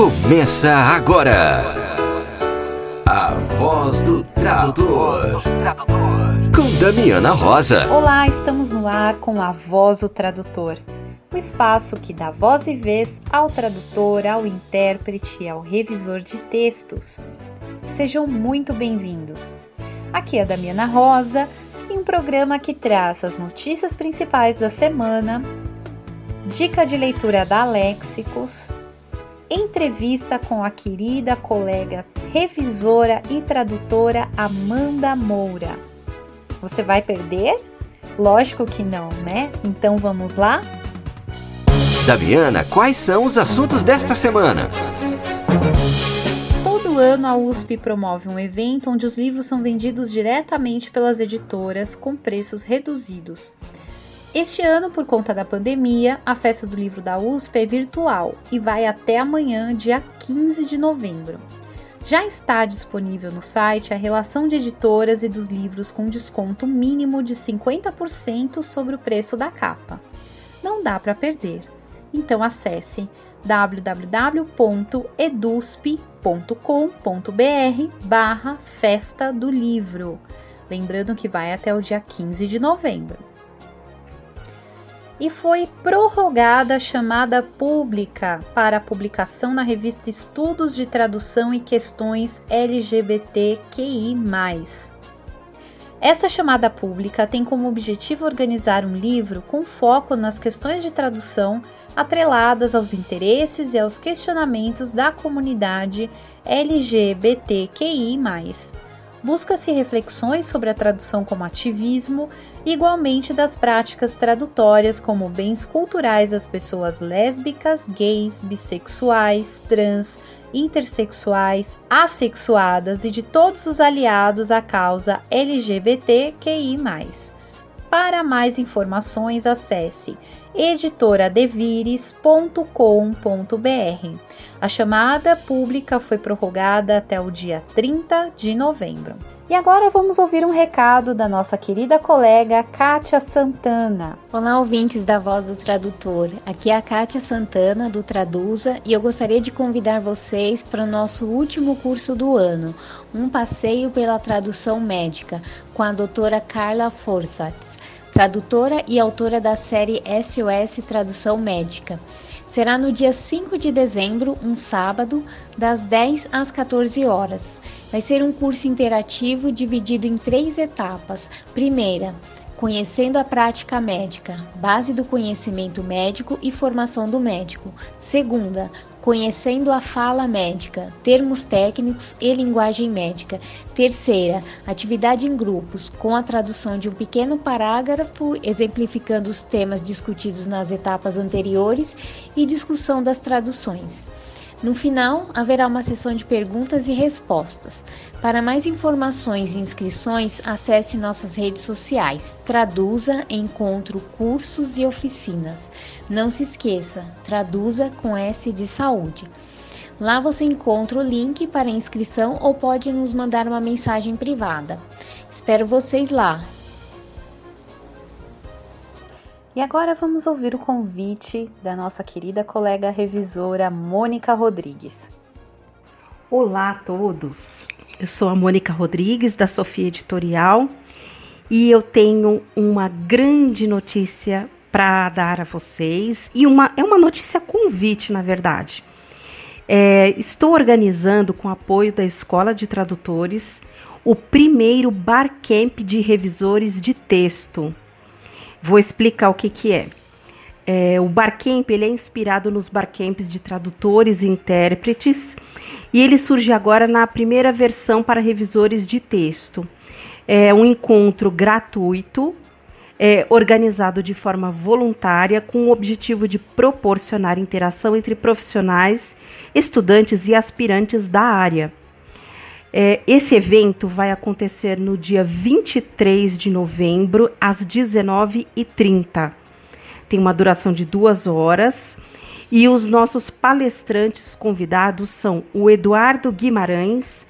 Começa agora. A voz do tradutor. Com Damiana Rosa. Olá, estamos no ar com a voz do tradutor. O espaço que dá voz e vez ao tradutor, ao intérprete e ao revisor de textos. Sejam muito bem-vindos. Aqui é a Damiana Rosa em um programa que traz as notícias principais da semana, dica de leitura da Léxicos, entrevista com a querida colega revisora e tradutora Amanda Moura. Você vai perder? Lógico que não, né? Então vamos lá? Damiana, quais são os assuntos desta semana? Todo ano a USP promove um evento onde os livros são vendidos diretamente pelas editoras com preços reduzidos. Este ano, por conta da pandemia, a festa do livro da USP é virtual e vai até amanhã, dia 15 de novembro. Já está disponível no site a relação de editoras e dos livros com desconto mínimo de 50% sobre o preço da capa. Não dá para perder. Então acesse www.edusp.com.br barra Festa do Livro. Lembrando que vai até o dia 15 de novembro e foi prorrogada a chamada pública para publicação na revista Estudos de Tradução e Questões LGBTQI. Essa chamada pública tem como objetivo organizar um livro com foco nas questões de tradução atreladas aos interesses e aos questionamentos da comunidade LGBTQI busca-se reflexões sobre a tradução como ativismo, igualmente das práticas tradutórias como bens culturais das pessoas lésbicas, gays, bissexuais, trans, intersexuais, assexuadas e de todos os aliados à causa LGBTQI+. Para mais informações, acesse editoradevires.com.br. A chamada pública foi prorrogada até o dia 30 de novembro. E agora vamos ouvir um recado da nossa querida colega Kátia Santana. Olá, ouvintes da Voz do Tradutor. Aqui é a Kátia Santana do Traduza e eu gostaria de convidar vocês para o nosso último curso do ano, um passeio pela tradução médica, com a doutora Carla Forsatz, tradutora e autora da série SOS Tradução Médica. Será no dia 5 de dezembro, um sábado, das 10 às 14 horas. Vai ser um curso interativo dividido em três etapas. Primeira, Conhecendo a prática médica, base do conhecimento médico e formação do médico. Segunda, conhecendo a fala médica, termos técnicos e linguagem médica. Terceira, atividade em grupos, com a tradução de um pequeno parágrafo exemplificando os temas discutidos nas etapas anteriores e discussão das traduções. No final, haverá uma sessão de perguntas e respostas. Para mais informações e inscrições, acesse nossas redes sociais. Traduza, encontro cursos e oficinas. Não se esqueça, traduza com S de saúde. Lá você encontra o link para inscrição ou pode nos mandar uma mensagem privada. Espero vocês lá. E agora vamos ouvir o convite da nossa querida colega revisora Mônica Rodrigues. Olá a todos! Eu sou a Mônica Rodrigues da Sofia Editorial e eu tenho uma grande notícia para dar a vocês e uma, é uma notícia convite, na verdade. É, estou organizando, com apoio da Escola de Tradutores, o primeiro Barcamp de revisores de texto Vou explicar o que, que é. é o Barcamp ele é inspirado nos Barcamps de tradutores e intérpretes e ele surge agora na primeira versão para revisores de texto. É um encontro gratuito, é, organizado de forma voluntária, com o objetivo de proporcionar interação entre profissionais, estudantes e aspirantes da área. É, esse evento vai acontecer no dia 23 de novembro, às 19h30. Tem uma duração de duas horas. E os nossos palestrantes convidados são o Eduardo Guimarães,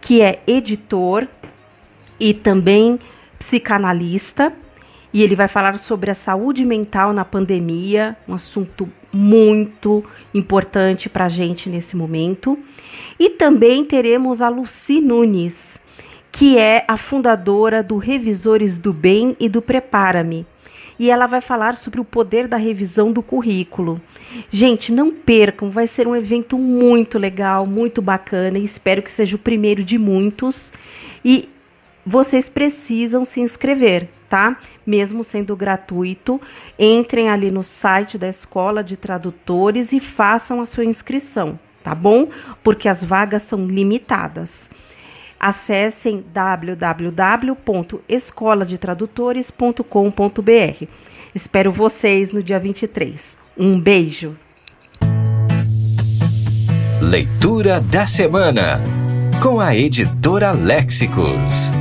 que é editor e também psicanalista, e ele vai falar sobre a saúde mental na pandemia, um assunto muito importante para a gente nesse momento. E também teremos a Luci Nunes, que é a fundadora do Revisores do Bem e do Prepara-me. E ela vai falar sobre o poder da revisão do currículo. Gente, não percam, vai ser um evento muito legal, muito bacana e espero que seja o primeiro de muitos. E vocês precisam se inscrever, tá? Mesmo sendo gratuito, entrem ali no site da Escola de Tradutores e façam a sua inscrição, tá bom? Porque as vagas são limitadas. Acessem www.escoladetradutores.com.br. Espero vocês no dia 23. Um beijo. Leitura da semana com a editora Léxicos.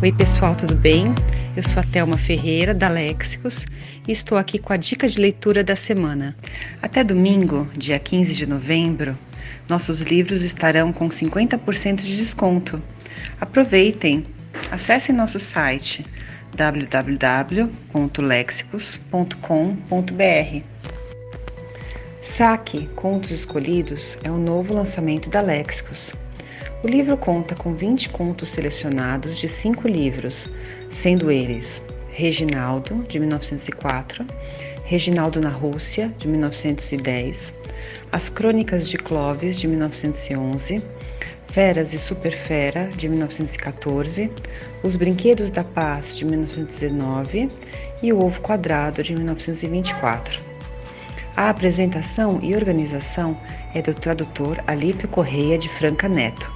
Oi, pessoal, tudo bem? Eu sou a Thelma Ferreira, da Léxicos, e estou aqui com a dica de leitura da semana. Até domingo, dia 15 de novembro, nossos livros estarão com 50% de desconto. Aproveitem! Acesse nosso site www.lexicos.com.br. Saque Contos Escolhidos é o novo lançamento da Lexicos. O livro conta com 20 contos selecionados de cinco livros, sendo eles Reginaldo, de 1904, Reginaldo na Rússia, de 1910, As Crônicas de Clovis, de 1911, Feras e Superfera, de 1914, Os Brinquedos da Paz, de 1919 e O Ovo Quadrado, de 1924. A apresentação e organização é do tradutor Alípio Correia de Franca Neto.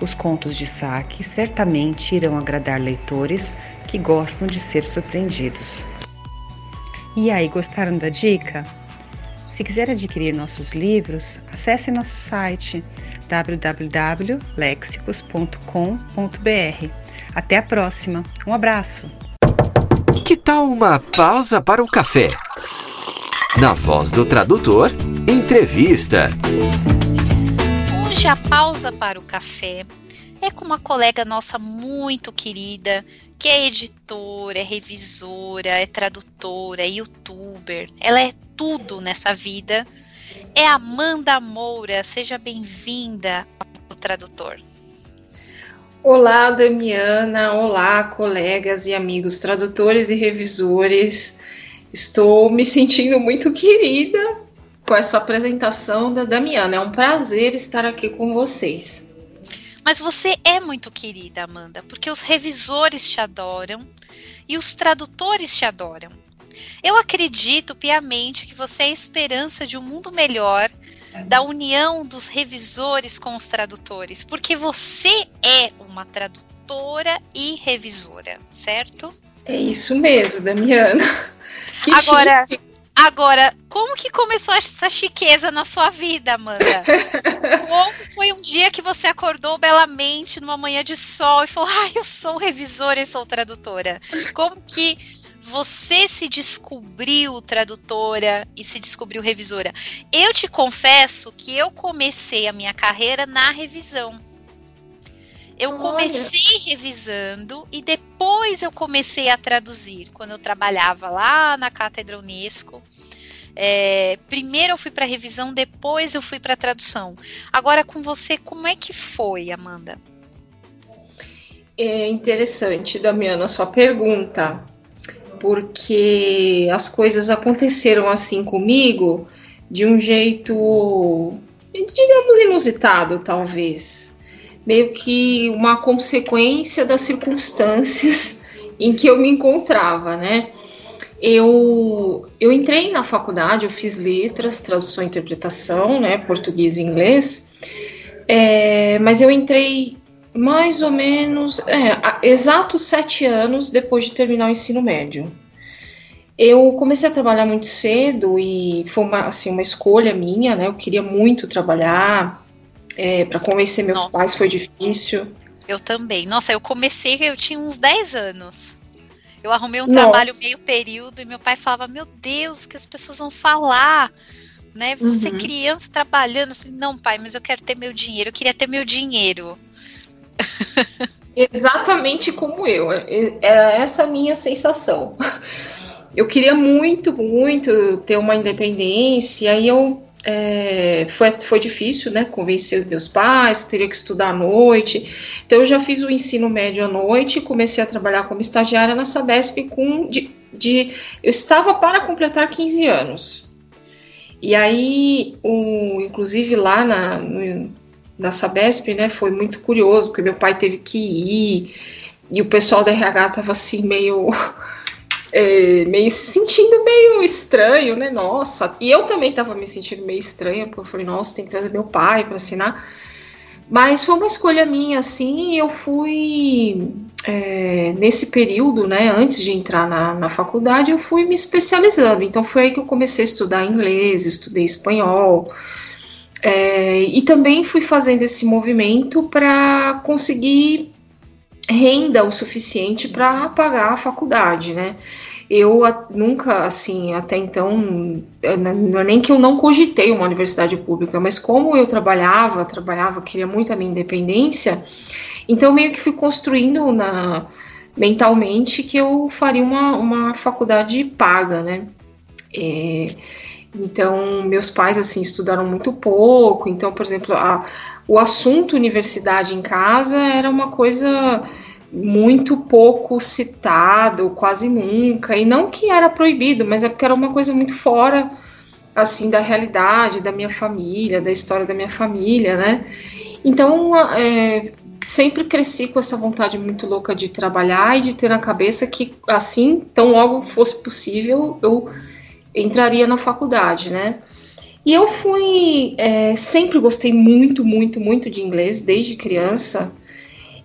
Os contos de saque certamente irão agradar leitores que gostam de ser surpreendidos. E aí, gostaram da dica? Se quiser adquirir nossos livros, acesse nosso site www.lexicos.com.br. Até a próxima. Um abraço. Que tal uma pausa para o café? Na voz do tradutor, entrevista. Hoje a pausa para o café é com uma colega nossa muito querida, que é editora, é revisora, é tradutora, é youtuber. Ela é tudo nessa vida. É Amanda Moura. Seja bem-vinda ao tradutor. Olá, Damiana. Olá, colegas e amigos tradutores e revisores. Estou me sentindo muito querida com essa apresentação da Damiana. É um prazer estar aqui com vocês. Mas você é muito querida, Amanda, porque os revisores te adoram e os tradutores te adoram. Eu acredito piamente que você é a esperança de um mundo melhor, da união dos revisores com os tradutores, porque você é uma tradutora e revisora, certo? É isso mesmo, Damiana. Que Agora, chique. Agora, como que começou essa chiqueza na sua vida, Amanda? como foi um dia que você acordou belamente numa manhã de sol e falou: "Ai, eu sou revisora e sou tradutora"? Como que você se descobriu tradutora e se descobriu revisora? Eu te confesso que eu comecei a minha carreira na revisão. Eu comecei Olha. revisando e depois eu comecei a traduzir, quando eu trabalhava lá na Cátedra Unesco. É, primeiro eu fui para revisão, depois eu fui para tradução. Agora com você, como é que foi, Amanda? É interessante, Damiana, a sua pergunta, porque as coisas aconteceram assim comigo de um jeito, digamos, inusitado, talvez meio que uma consequência das circunstâncias em que eu me encontrava, né? Eu, eu entrei na faculdade, eu fiz letras, tradução e interpretação, né, português e inglês, é, mas eu entrei mais ou menos, é, exatos sete anos depois de terminar o ensino médio. Eu comecei a trabalhar muito cedo e foi uma, assim, uma escolha minha, né? Eu queria muito trabalhar, é, para convencer meus Nossa. pais foi difícil. Eu também. Nossa, eu comecei, eu tinha uns 10 anos. Eu arrumei um Nossa. trabalho meio período e meu pai falava: Meu Deus, o que as pessoas vão falar? Né? Você uhum. criança trabalhando. Eu falei, não, pai, mas eu quero ter meu dinheiro. Eu queria ter meu dinheiro. Exatamente como eu. Era essa a minha sensação. Eu queria muito, muito ter uma independência, e eu é, foi, foi difícil, né? Convencer meus pais, que teria que estudar à noite. Então, eu já fiz o ensino médio à noite, comecei a trabalhar como estagiária na Sabesp com. De, de, eu estava para completar 15 anos. E aí, o, inclusive lá na, no, na Sabesp, né, foi muito curioso, porque meu pai teve que ir, e o pessoal da RH estava assim, meio é, meio se sentindo meio estranho, né? Nossa, e eu também estava me sentindo meio estranha, porque eu falei, nossa, tem que trazer meu pai para assinar. Mas foi uma escolha minha, assim, eu fui é, nesse período, né, antes de entrar na, na faculdade, eu fui me especializando. Então foi aí que eu comecei a estudar inglês, estudei espanhol, é, e também fui fazendo esse movimento para conseguir renda o suficiente para pagar a faculdade, né? Eu nunca, assim, até então, não é nem que eu não cogitei uma universidade pública, mas como eu trabalhava, trabalhava, queria muito a minha independência, então meio que fui construindo na, mentalmente que eu faria uma, uma faculdade paga, né? É, então, meus pais, assim, estudaram muito pouco, então, por exemplo, a, o assunto universidade em casa era uma coisa muito pouco citado, quase nunca, e não que era proibido, mas é porque era uma coisa muito fora assim da realidade da minha família, da história da minha família, né? Então é, sempre cresci com essa vontade muito louca de trabalhar e de ter na cabeça que assim, tão logo fosse possível, eu entraria na faculdade, né? E eu fui é, sempre gostei muito, muito, muito de inglês desde criança.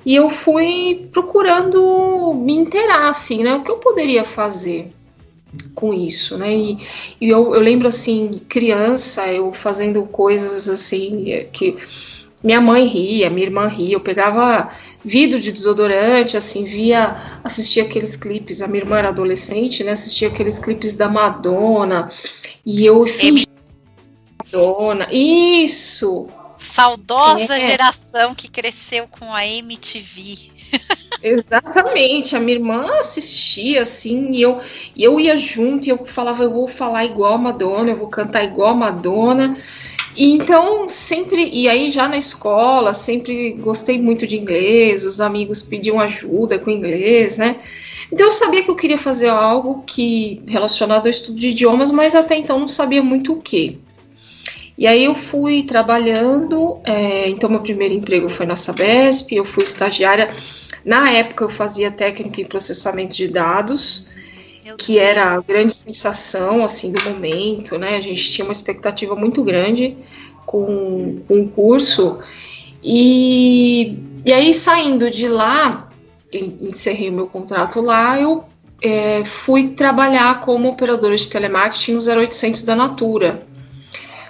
E eu fui procurando me inteirar, assim, né? O que eu poderia fazer com isso, né? E, e eu, eu, lembro, assim, criança, eu fazendo coisas, assim, que minha mãe ria, minha irmã ria, eu pegava vidro de desodorante, assim, via, assistia aqueles clipes, a minha irmã era adolescente, né? Assistia aqueles clipes da Madonna, e eu fingia Madonna, isso! Saudosa é. geração que cresceu com a MTV. Exatamente, a minha irmã assistia assim, e eu, e eu ia junto, e eu falava, eu vou falar igual a Madonna, eu vou cantar igual a Madonna. E então, sempre, e aí já na escola, sempre gostei muito de inglês, os amigos pediam ajuda com inglês, né? Então eu sabia que eu queria fazer algo que relacionado ao estudo de idiomas, mas até então não sabia muito o que. E aí eu fui trabalhando, é, então meu primeiro emprego foi na Sabesp, eu fui estagiária. Na época eu fazia técnica em processamento de dados, que era a grande sensação assim do momento, né? A gente tinha uma expectativa muito grande com, com o curso. E, e aí saindo de lá, encerrei o meu contrato lá, eu é, fui trabalhar como operadora de telemarketing no 0800 da Natura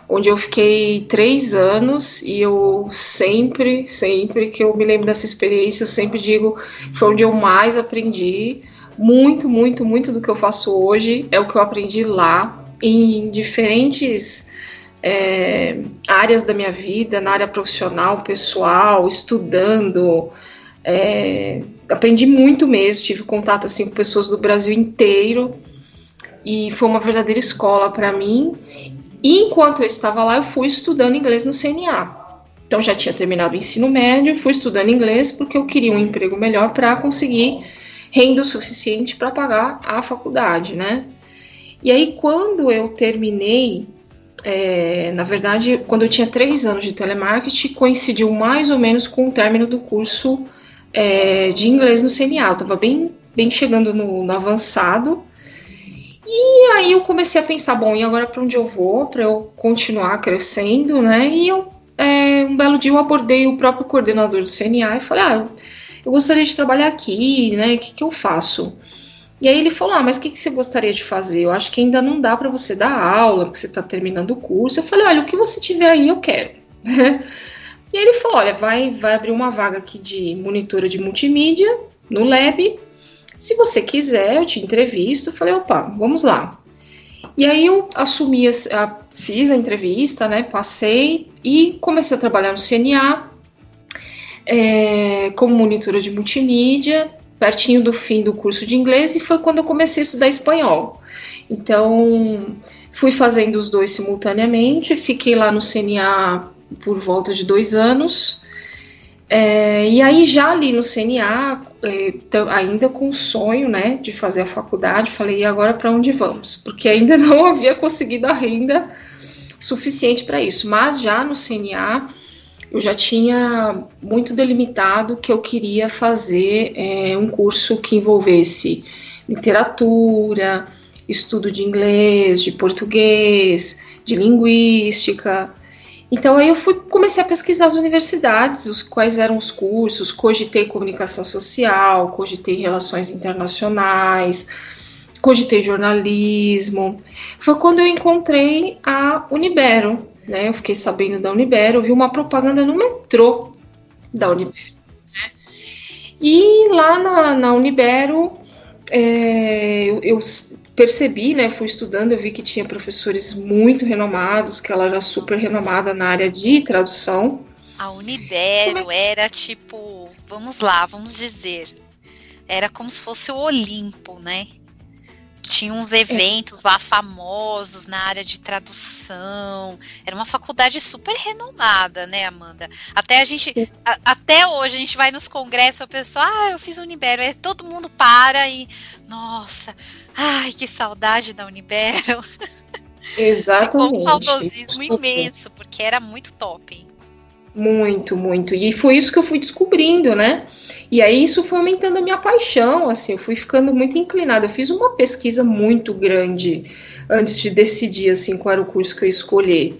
onde eu fiquei três anos e eu sempre, sempre que eu me lembro dessa experiência, eu sempre digo foi onde eu mais aprendi. Muito, muito, muito do que eu faço hoje é o que eu aprendi lá, em diferentes é, áreas da minha vida, na área profissional, pessoal, estudando. É, aprendi muito mesmo, tive contato assim com pessoas do Brasil inteiro e foi uma verdadeira escola para mim. E enquanto eu estava lá, eu fui estudando inglês no CNA. Então já tinha terminado o ensino médio, fui estudando inglês porque eu queria um emprego melhor para conseguir renda o suficiente para pagar a faculdade, né? E aí quando eu terminei, é, na verdade, quando eu tinha três anos de telemarketing, coincidiu mais ou menos com o término do curso é, de inglês no CNA. Eu estava bem, bem chegando no, no avançado e aí eu comecei a pensar, bom, e agora para onde eu vou para eu continuar crescendo, né? E eu é, um belo dia eu abordei o próprio coordenador do CNA e falei, ah, eu gostaria de trabalhar aqui, né? O que, que eu faço? E aí ele falou, ah, mas o que, que você gostaria de fazer? Eu acho que ainda não dá para você dar aula, porque você está terminando o curso. Eu falei, olha, o que você tiver aí eu quero. e aí ele falou, olha, vai, vai abrir uma vaga aqui de monitora de multimídia no Lab se você quiser, eu te entrevisto. Falei, opa, vamos lá. E aí eu assumi, a, fiz a entrevista, né? Passei e comecei a trabalhar no CNA. é, como monitora de multimídia, pertinho do fim do curso de inglês, e foi quando eu comecei a estudar espanhol. Então, fui fazendo os dois simultaneamente, fiquei lá no CNA por volta de dois anos. É, e aí já ali no CNA, é, ainda com o sonho né, de fazer a faculdade, falei, e agora para onde vamos? Porque ainda não havia conseguido a renda suficiente para isso. Mas já no CNA eu já tinha muito delimitado que eu queria fazer é, um curso que envolvesse literatura, estudo de inglês, de português, de linguística. Então aí eu fui, comecei a pesquisar as universidades, os, quais eram os cursos, cogitei comunicação social, cogitei relações internacionais, cogitei jornalismo. Foi quando eu encontrei a Unibero, né? Eu fiquei sabendo da Unibero, vi uma propaganda no metrô da Unibero. Né? E lá na, na Unibero é, eu, eu, percebi, né? Fui estudando, eu vi que tinha professores muito renomados, que ela era super renomada na área de tradução. A Unibero é? era tipo, vamos lá, vamos dizer, era como se fosse o Olimpo, né? Tinha uns eventos lá famosos na área de tradução. Era uma faculdade super renomada, né, Amanda? Até a gente, a, até hoje a gente vai nos congressos, a pessoa, ah, eu fiz Unibero, aí todo mundo para e, nossa, ai, que saudade da Unibero. Exatamente. Ficou um saudosismo imenso, porque era muito top. Muito, muito. E foi isso que eu fui descobrindo, né? E aí isso foi aumentando a minha paixão, assim, eu fui ficando muito inclinada. Eu fiz uma pesquisa muito grande antes de decidir assim qual era o curso que eu escolher.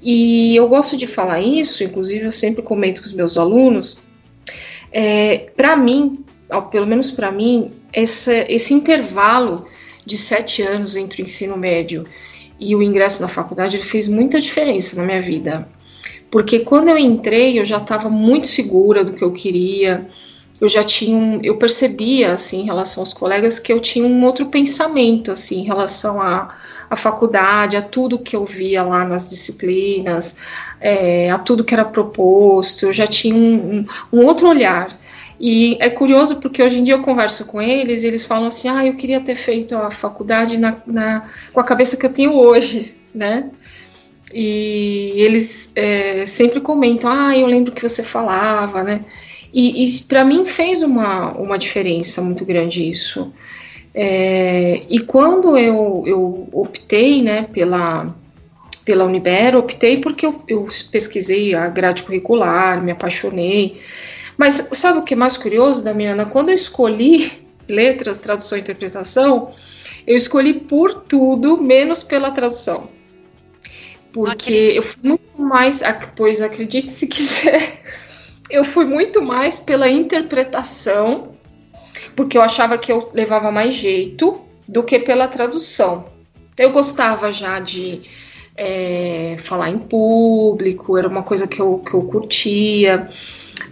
E eu gosto de falar isso, inclusive eu sempre comento com os meus alunos. É, para mim, pelo menos para mim, essa, esse intervalo de sete anos entre o ensino médio e o ingresso na faculdade ele fez muita diferença na minha vida. Porque quando eu entrei, eu já estava muito segura do que eu queria, eu já tinha um, eu percebia assim em relação aos colegas que eu tinha um outro pensamento assim em relação à, à faculdade, a tudo que eu via lá nas disciplinas, é, a tudo que era proposto, eu já tinha um, um, um, outro olhar. E é curioso porque hoje em dia eu converso com eles e eles falam assim, ah, eu queria ter feito a faculdade na, na com a cabeça que eu tenho hoje, né? E eles é, sempre comentam, ah, eu lembro que você falava, né? E, e para mim fez uma, uma diferença muito grande isso. É, e quando eu, eu optei né, pela, pela Unibero, optei porque eu, eu pesquisei a grade curricular, me apaixonei. Mas sabe o que é mais curioso, Damiana? Quando eu escolhi letras, tradução e interpretação, eu escolhi por tudo, menos pela tradução. Porque eu fui muito mais, pois acredite se quiser, eu fui muito mais pela interpretação, porque eu achava que eu levava mais jeito do que pela tradução. Eu gostava já de é, falar em público, era uma coisa que eu, que eu curtia,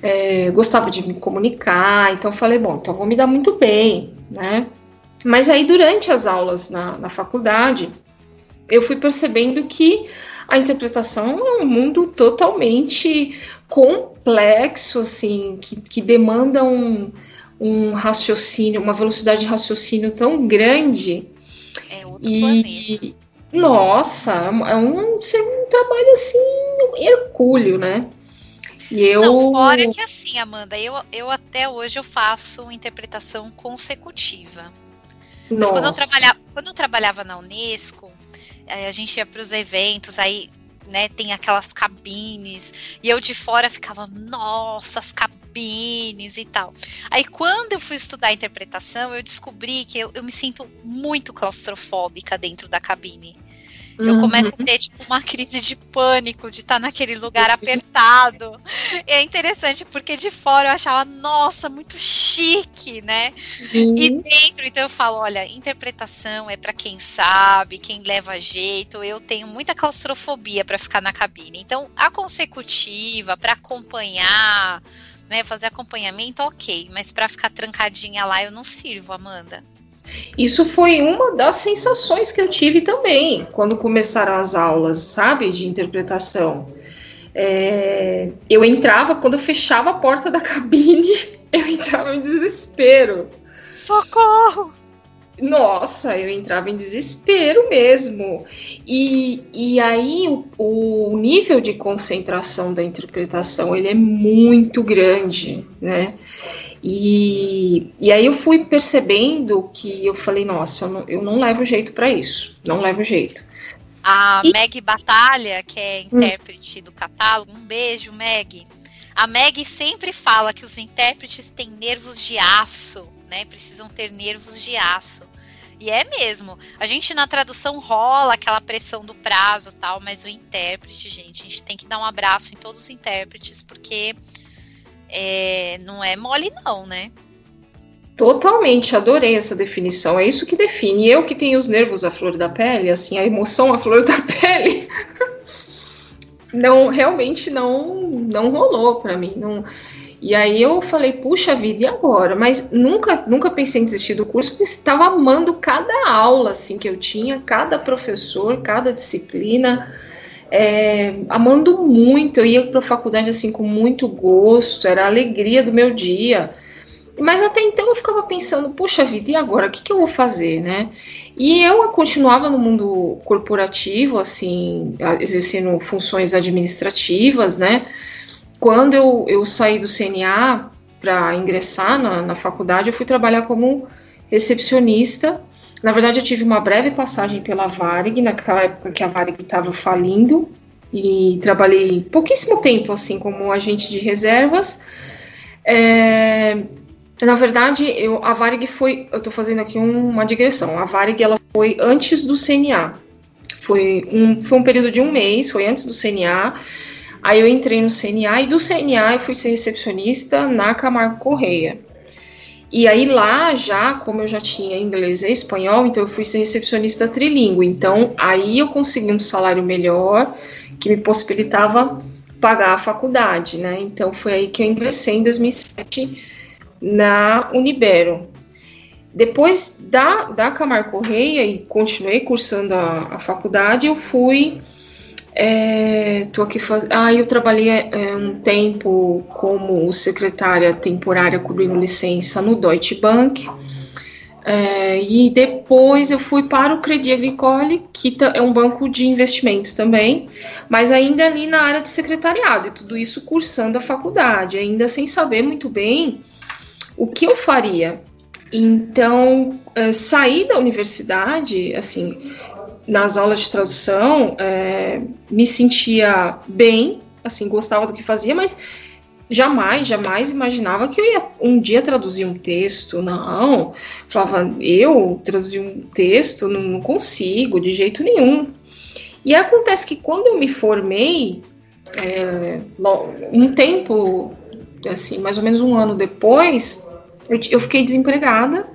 é, gostava de me comunicar, então falei, bom, então vou me dar muito bem, né? Mas aí durante as aulas na, na faculdade, eu fui percebendo que a interpretação é um mundo totalmente complexo, assim, que, que demanda um, um raciocínio, uma velocidade de raciocínio tão grande. É outro e, planeta. Nossa, é um, um trabalho assim, hercúleo, né? E eu... Não, fora que assim, Amanda, eu, eu até hoje eu faço interpretação consecutiva. Mas quando eu, trabalhava, quando eu trabalhava na Unesco, a gente ia para os eventos, aí né, tem aquelas cabines, e eu de fora ficava, nossa, as cabines e tal. Aí quando eu fui estudar interpretação, eu descobri que eu, eu me sinto muito claustrofóbica dentro da cabine. Eu começo a uhum. ter tipo uma crise de pânico de estar tá naquele lugar apertado. E é interessante porque de fora eu achava, nossa, muito chique, né? Uhum. E dentro, então eu falo, olha, interpretação é para quem sabe, quem leva jeito. Eu tenho muita claustrofobia para ficar na cabine. Então, a consecutiva para acompanhar, né, fazer acompanhamento, OK, mas para ficar trancadinha lá eu não sirvo, Amanda. Isso foi uma das sensações que eu tive também quando começaram as aulas, sabe, de interpretação. É, eu entrava, quando eu fechava a porta da cabine, eu entrava em desespero. Socorro! Nossa, eu entrava em desespero mesmo. E, e aí o, o nível de concentração da interpretação ele é muito grande, né? E, e aí eu fui percebendo que eu falei, nossa, eu não, eu não levo jeito para isso, não levo jeito. A e... Meg Batalha, que é intérprete hum. do catálogo, um beijo, Meg. A Meg sempre fala que os intérpretes têm nervos de aço, né? Precisam ter nervos de aço. E é mesmo. A gente na tradução rola aquela pressão do prazo tal, mas o intérprete, gente, a gente tem que dar um abraço em todos os intérpretes, porque é, não é mole, não, né? Totalmente, adorei essa definição. É isso que define. Eu que tenho os nervos à flor da pele, assim, a emoção à flor da pele, não realmente não não rolou para mim. Não. E aí eu falei, puxa vida, e agora? Mas nunca nunca pensei em desistir do curso, porque estava amando cada aula assim que eu tinha, cada professor, cada disciplina é, amando muito. Eu ia para a faculdade assim com muito gosto, era a alegria do meu dia. Mas até então eu ficava pensando, puxa vida, e agora? O que, que eu vou fazer, né? E eu continuava no mundo corporativo, assim, exercendo funções administrativas, né? Quando eu, eu saí do CNA para ingressar na, na faculdade, eu fui trabalhar como recepcionista na verdade, eu tive uma breve passagem pela Varig, naquela época que a Varig estava falindo, e trabalhei pouquíssimo tempo assim como agente de reservas. É, na verdade, eu, a Varig foi, eu estou fazendo aqui um, uma digressão. A Varig ela foi antes do CNA. Foi um, foi um período de um mês, foi antes do CNA. Aí eu entrei no CNA e do CNA eu fui ser recepcionista na Camargo Correia. E aí lá já, como eu já tinha inglês e espanhol, então eu fui ser recepcionista trilingue. Então aí eu consegui um salário melhor que me possibilitava pagar a faculdade, né? Então foi aí que eu ingressei em 2007 na Unibero. Depois da, da Camargo Correia e continuei cursando a, a faculdade, eu fui é, tô aqui faz... Ah, eu trabalhei é, um tempo como secretária temporária cobrindo licença no Deutsche Bank. É, e depois eu fui para o Credit Agricole, que é um banco de investimento também, mas ainda ali na área de secretariado, e tudo isso cursando a faculdade, ainda sem saber muito bem o que eu faria. Então, é, saí da universidade, assim, nas aulas de tradução, é, me sentia bem, assim, gostava do que fazia, mas jamais, jamais imaginava que eu ia um dia traduzir um texto. Não, falava, eu traduzir um texto, não, não consigo, de jeito nenhum. E acontece que quando eu me formei, é, um tempo, assim, mais ou menos um ano depois, eu, eu fiquei desempregada,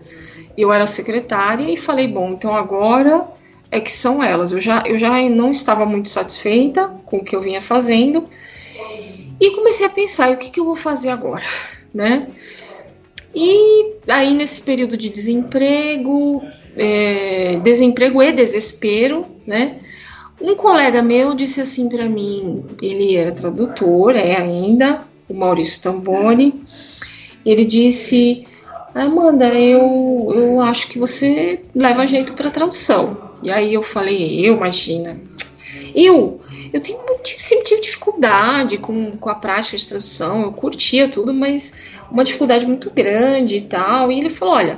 eu era secretária e falei, bom, então agora é que são elas. Eu já, eu já não estava muito satisfeita com o que eu vinha fazendo e comecei a pensar: o que, que eu vou fazer agora, né? E aí, nesse período de desemprego, é, desemprego e desespero, né? Um colega meu disse assim para mim: ele era tradutor, é ainda, o Maurício Tamboni. Ele disse: Amanda, eu, eu acho que você leva jeito para tradução. E aí eu falei, eu, imagina. Eu, eu tenho, sempre tive dificuldade com, com a prática de tradução, eu curtia tudo, mas uma dificuldade muito grande e tal. E ele falou, olha,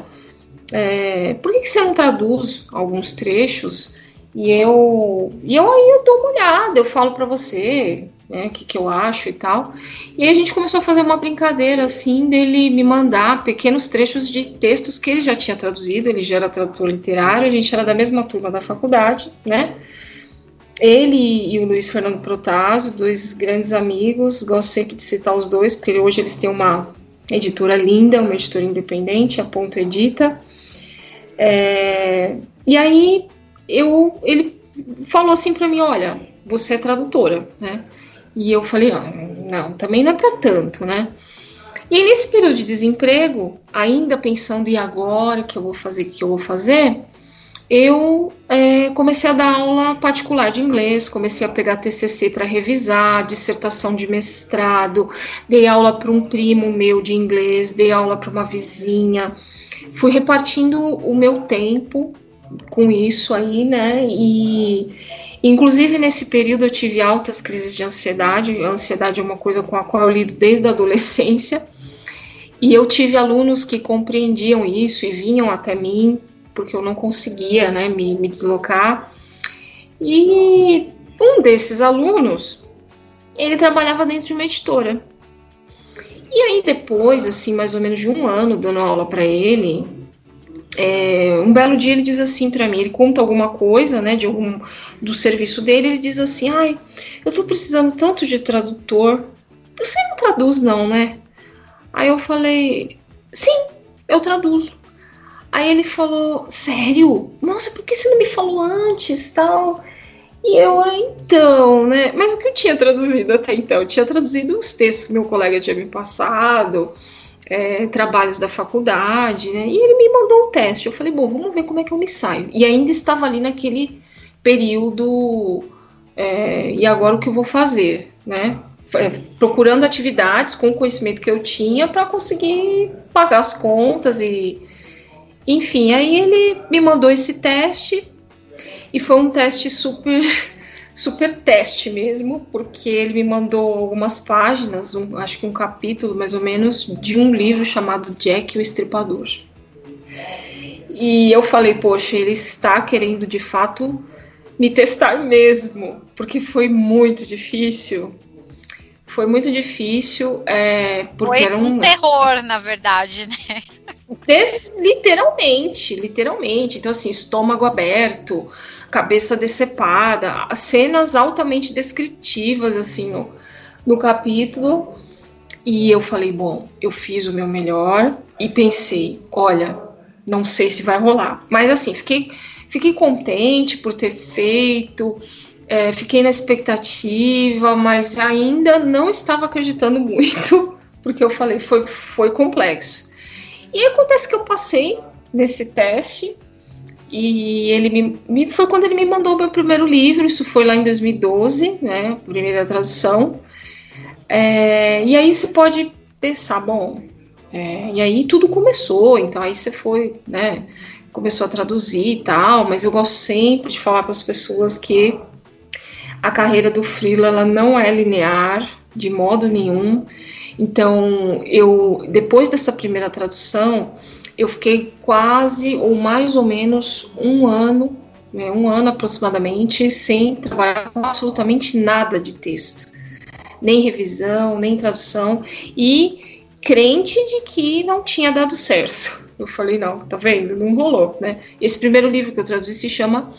é, por que, que você não traduz alguns trechos? E eu, e eu aí eu dou uma olhada, eu falo para você, né, o que, que eu acho e tal. E aí a gente começou a fazer uma brincadeira assim dele me mandar pequenos trechos de textos que ele já tinha traduzido, ele já era tradutor literário, a gente era da mesma turma da faculdade, né? Ele e o Luiz Fernando Protásio, dois grandes amigos, gosto sempre de citar os dois, porque hoje eles têm uma editora linda, uma editora independente, a Ponto Edita. É, e aí eu, ele falou assim para mim, olha, você é tradutora, né? E eu falei, não, também não é para tanto, né? E nesse período de desemprego, ainda pensando, e agora que eu vou fazer, que eu vou fazer? eu é, comecei a dar aula particular de inglês, comecei a pegar TCC para revisar, dissertação de mestrado, dei aula para um primo meu de inglês, dei aula para uma vizinha, fui repartindo o meu tempo com isso aí, né? E inclusive nesse período eu tive altas crises de ansiedade. A ansiedade é uma coisa com a qual eu lido desde a adolescência. E eu tive alunos que compreendiam isso e vinham até mim porque eu não conseguia né, me, me deslocar. E um desses alunos, ele trabalhava dentro de uma editora. E aí depois, assim, mais ou menos de um ano dando aula para ele, é, um belo dia ele diz assim para mim, ele conta alguma coisa, né, de algum do serviço dele, ele diz assim, ai, eu tô precisando tanto de tradutor, você não traduz não, né? Aí eu falei, sim, eu traduzo. Aí ele falou, sério? Nossa, por que você não me falou antes, tal? E eu, ah, então, né? Mas o que eu tinha traduzido até então? Eu tinha traduzido os textos que meu colega tinha me passado, é, trabalhos da faculdade, né? E ele me mandou um teste. Eu falei, bom, vamos ver como é que eu me saio. E ainda estava ali naquele período, é, e agora o que eu vou fazer, né? É, procurando atividades com o conhecimento que eu tinha para conseguir pagar as contas e enfim, aí ele me mandou esse teste e foi um teste super super teste mesmo, porque ele me mandou algumas páginas, um, acho que um capítulo mais ou menos, de um livro chamado Jack o Estripador. E eu falei, poxa, ele está querendo de fato me testar mesmo, porque foi muito difícil. Foi muito difícil, é, porque foi era um, um terror, na verdade, né? Literalmente, literalmente. Então, assim, estômago aberto, cabeça decepada, cenas altamente descritivas, assim, no, no capítulo. E eu falei, bom, eu fiz o meu melhor e pensei, olha, não sei se vai rolar. Mas assim, fiquei, fiquei contente por ter feito, é, fiquei na expectativa, mas ainda não estava acreditando muito, porque eu falei, foi, foi complexo. E acontece que eu passei nesse teste e ele me, me, foi quando ele me mandou o meu primeiro livro, isso foi lá em 2012, né, primeira tradução. É, e aí você pode pensar, bom, é, e aí tudo começou, então aí você foi, né, começou a traduzir e tal, mas eu gosto sempre de falar para as pessoas que a carreira do freela ela não é linear de modo nenhum. Então, eu depois dessa primeira tradução, eu fiquei quase ou mais ou menos um ano, né, um ano aproximadamente, sem trabalhar com absolutamente nada de texto, nem revisão, nem tradução, e crente de que não tinha dado certo. Eu falei, não, tá vendo? Não rolou, né? Esse primeiro livro que eu traduzi se chama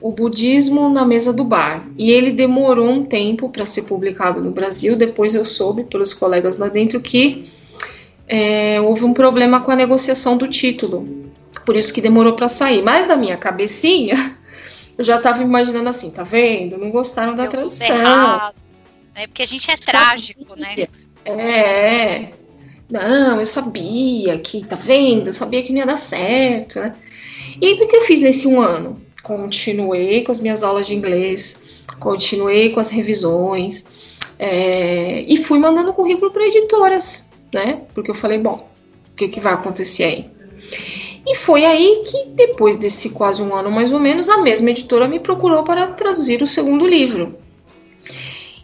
o budismo na mesa do bar. E ele demorou um tempo para ser publicado no Brasil. Depois eu soube pelos colegas lá dentro que é, houve um problema com a negociação do título. Por isso que demorou para sair. Mas na minha cabecinha, eu já estava imaginando assim, tá vendo? Não gostaram da Deu tradução. É porque a gente é trágico, né? É. Não, eu sabia que, tá vendo? Eu sabia que não ia dar certo, né? E o que eu fiz nesse um ano? continuei com as minhas aulas de inglês, continuei com as revisões é, e fui mandando currículo para editoras, né? Porque eu falei, bom, o que, que vai acontecer aí? E foi aí que, depois desse quase um ano mais ou menos, a mesma editora me procurou para traduzir o segundo livro.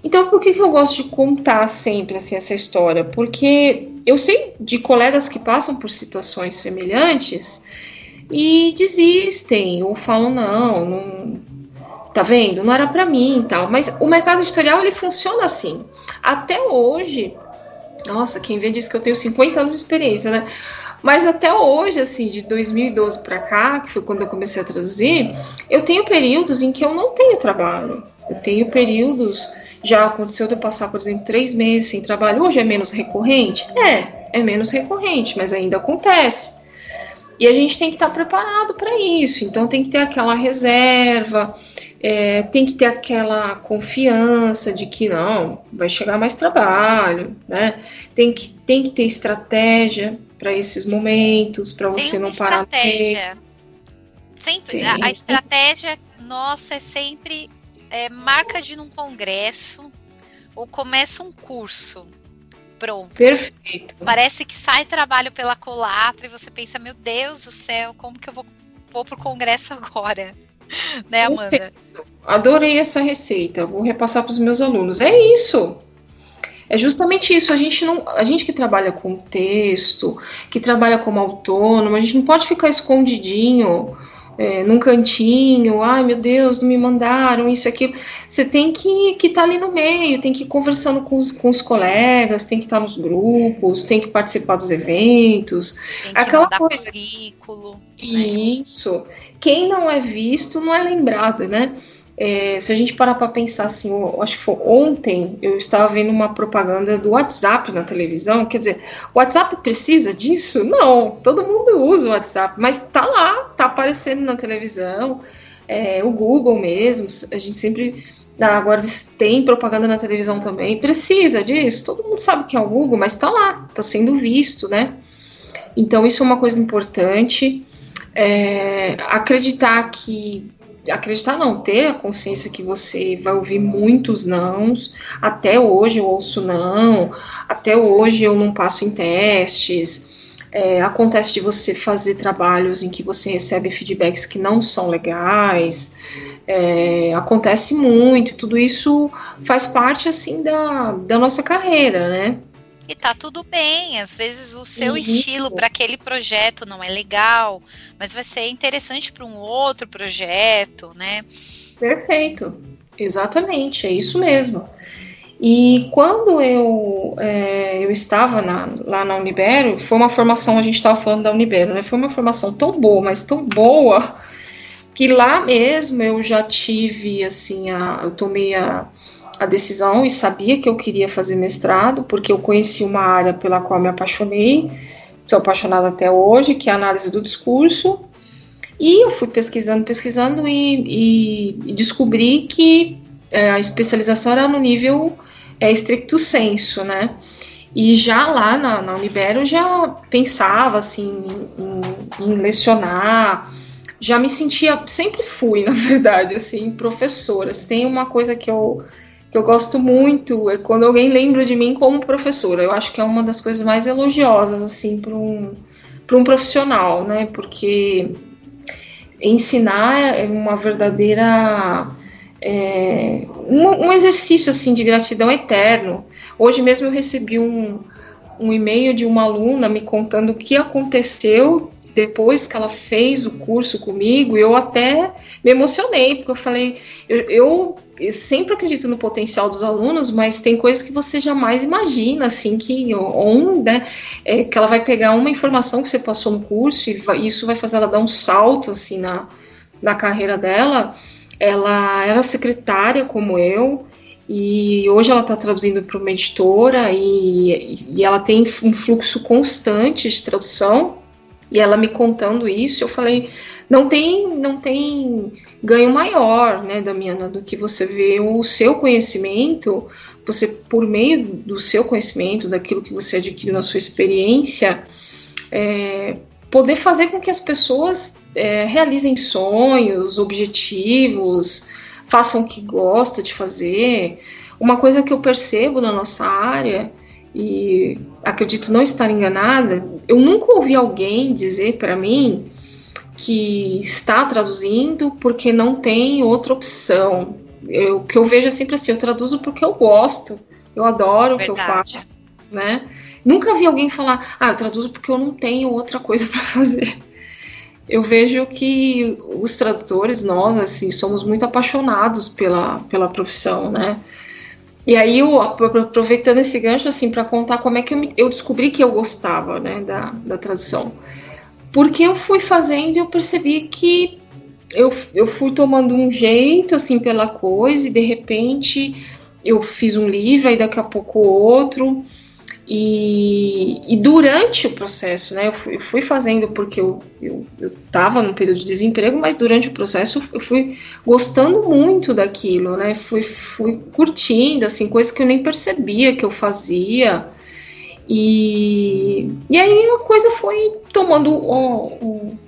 Então, por que, que eu gosto de contar sempre assim, essa história? Porque eu sei de colegas que passam por situações semelhantes e desistem ou falam não, não tá vendo? Não era para mim, tal. Mas o mercado editorial ele funciona assim. Até hoje, nossa, quem vê diz que eu tenho 50 anos de experiência, né? Mas até hoje, assim, de 2012 para cá, que foi quando eu comecei a traduzir, eu tenho períodos em que eu não tenho trabalho. Eu tenho períodos, já aconteceu de eu passar, por exemplo, três meses sem trabalho. Hoje é menos recorrente? É, é menos recorrente, mas ainda acontece. E a gente tem que estar preparado para isso. Então tem que ter aquela reserva, é, tem que ter aquela confiança de que não, vai chegar mais trabalho, né? Tem que, tem que ter estratégia para esses momentos, para você não parar. Estratégia. Sempre, a, a, estratégia nossa é sempre é, marca de um congresso ou começa um curso. Pronto. Perfeito. Parece que sai trabalho pela colatra e você pensa, meu Deus do céu, como que eu vou, vou pro congresso agora? né, Amanda? Adorei essa receita. Vou repassar para os meus alunos. É isso. É justamente isso. A gente não, a gente que trabalha com texto, que trabalha como autônomo, a gente não pode ficar escondidinho é, num cantinho, ai meu Deus, não me mandaram isso aqui. Você tem que estar que tá ali no meio, tem que ir conversando com os, com os colegas, tem que estar tá nos grupos, tem que participar dos eventos. Tem que aquela coisa. currículo. Né? Isso. Né? Quem não é visto não é lembrado, né? É, se a gente parar para pensar assim, eu, acho que foi ontem eu estava vendo uma propaganda do WhatsApp na televisão. Quer dizer, o WhatsApp precisa disso? Não, todo mundo usa o WhatsApp, mas tá lá, tá aparecendo na televisão. É, o Google mesmo, a gente sempre. Agora eles têm propaganda na televisão também. Precisa disso? Todo mundo sabe que é o Google, mas tá lá, tá sendo visto, né? Então isso é uma coisa importante. É, acreditar que acreditar não, ter a consciência que você vai ouvir muitos nãos. Até hoje eu ouço não, até hoje eu não passo em testes. É, acontece de você fazer trabalhos em que você recebe feedbacks que não são legais. É, acontece muito, tudo isso faz parte assim da, da nossa carreira, né? E tá tudo bem, às vezes o seu Isso. estilo para aquele projeto não é legal, mas vai ser interessante para um outro projeto, né? Perfeito, exatamente, é isso mesmo. E quando eu, é, eu estava na, lá na Unibero, foi uma formação, a gente estava falando da Unibero, né? Foi uma formação tão boa, mas tão boa, que lá mesmo eu já tive, assim, a, eu tomei a, a decisão e sabia que eu queria fazer mestrado, porque eu conheci uma área pela qual me apaixonei, sou apaixonada até hoje, que é a análise do discurso. E eu fui pesquisando, pesquisando e, e, descobri que é, a especialização era no nível é, stricto senso, né? E já lá na, na Unibero já pensava assim em, em, lecionar, já me sentia, sempre fui, na verdade, assim, professora. Tem uma coisa que eu que eu gosto muito é quando alguém lembra de mim como professora. Eu acho que é uma das coisas mais elogiosas assim para um para um profissional, né? Porque ensinar é uma verdadeira é, um, um, exercício assim de gratidão eterno. Hoje mesmo eu recebi um, um e-mail de uma aluna me contando o que aconteceu depois que ela fez o curso comigo, eu até me emocionei, porque eu falei, eu, eu, eu, sempre acredito no potencial dos alunos, mas tem coisas que você jamais imagina, assim, que, on, né, é, que ela vai pegar uma informação que você passou no curso e vai, isso vai fazer ela dar um salto, assim, na, na carreira dela. Ela era secretária como eu, e hoje ela está traduzindo para uma editora e, e ela tem um fluxo constante de tradução e ela me contando isso, eu falei, não tem, não tem ganho maior, né, Damiana, do que você ver o seu conhecimento, você por meio do seu conhecimento, daquilo que você adquiriu na sua experiência, é, poder fazer com que as pessoas é, realizem sonhos, objetivos, façam o que gostam de fazer. Uma coisa que eu percebo na nossa área e acredito não estar enganada, eu nunca ouvi alguém dizer para mim que está traduzindo porque não tem outra opção. O que eu vejo é sempre assim, eu traduzo porque eu gosto, eu adoro Verdade. o que eu faço, né? Nunca vi alguém falar, ah, eu traduzo porque eu não tenho outra coisa para fazer. Eu vejo que os tradutores, nós, assim, somos muito apaixonados pela, pela profissão, né? E aí, eu, aproveitando esse gancho, assim, para contar como é que eu, me, eu, descobri que eu gostava, né, da, da tradução. Porque eu fui fazendo e eu percebi que eu, eu fui tomando um jeito, assim, pela coisa, e de repente eu fiz um livro, aí daqui a pouco outro. E, e, durante o processo, né, eu fui, eu fui fazendo porque eu estava no período de desemprego, mas durante o processo eu fui gostando muito daquilo, né, fui, fui curtindo, assim, coisas que eu nem percebia que eu fazia. E, e aí a coisa foi tomando um, um,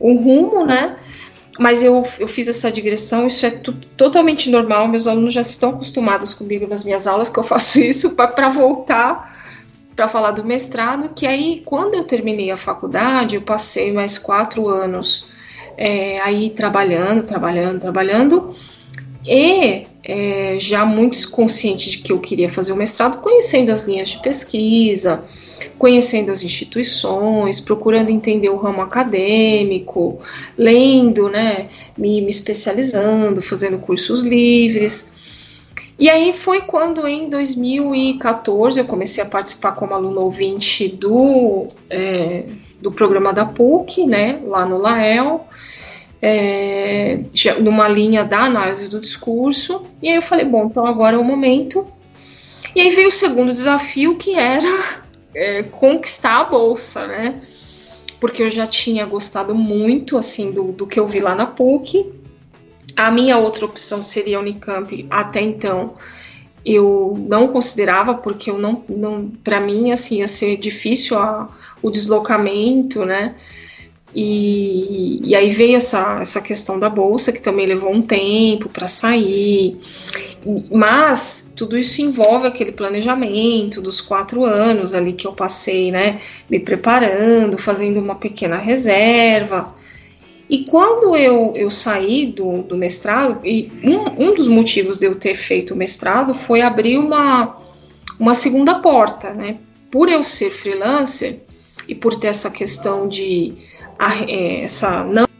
um rumo, né, mas eu, eu fiz essa digressão, isso é totalmente normal, meus alunos já estão acostumados comigo nas minhas aulas que eu faço isso para voltar para falar do mestrado, que aí quando eu terminei a faculdade, eu passei mais quatro anos é, aí trabalhando, trabalhando, trabalhando, e é, já muito consciente de que eu queria fazer o mestrado, conhecendo as linhas de pesquisa, conhecendo as instituições, procurando entender o ramo acadêmico, lendo, né, me, me especializando, fazendo cursos livres. E aí foi quando em 2014 eu comecei a participar como aluno ouvinte do, é, do programa da PUC, né, lá no Lael, é, numa linha da análise do discurso. E aí eu falei, bom, então agora é o momento. E aí veio o segundo desafio, que era é, conquistar a bolsa, né? Porque eu já tinha gostado muito, assim, do, do que eu vi lá na PUC. A minha outra opção seria a Unicamp, até então eu não considerava, porque eu não, não para mim, assim, ia ser difícil a, o deslocamento, né? E, e, aí veio essa, essa questão da bolsa, que também levou um tempo para sair. Mas tudo isso envolve aquele planejamento dos quatro anos ali que eu passei, né? Me preparando, fazendo uma pequena reserva. E quando eu, eu saí do, do mestrado, e um, um dos motivos de eu ter feito o mestrado foi abrir uma, uma segunda porta, né? Por eu ser freelancer e por ter essa questão de é, essa não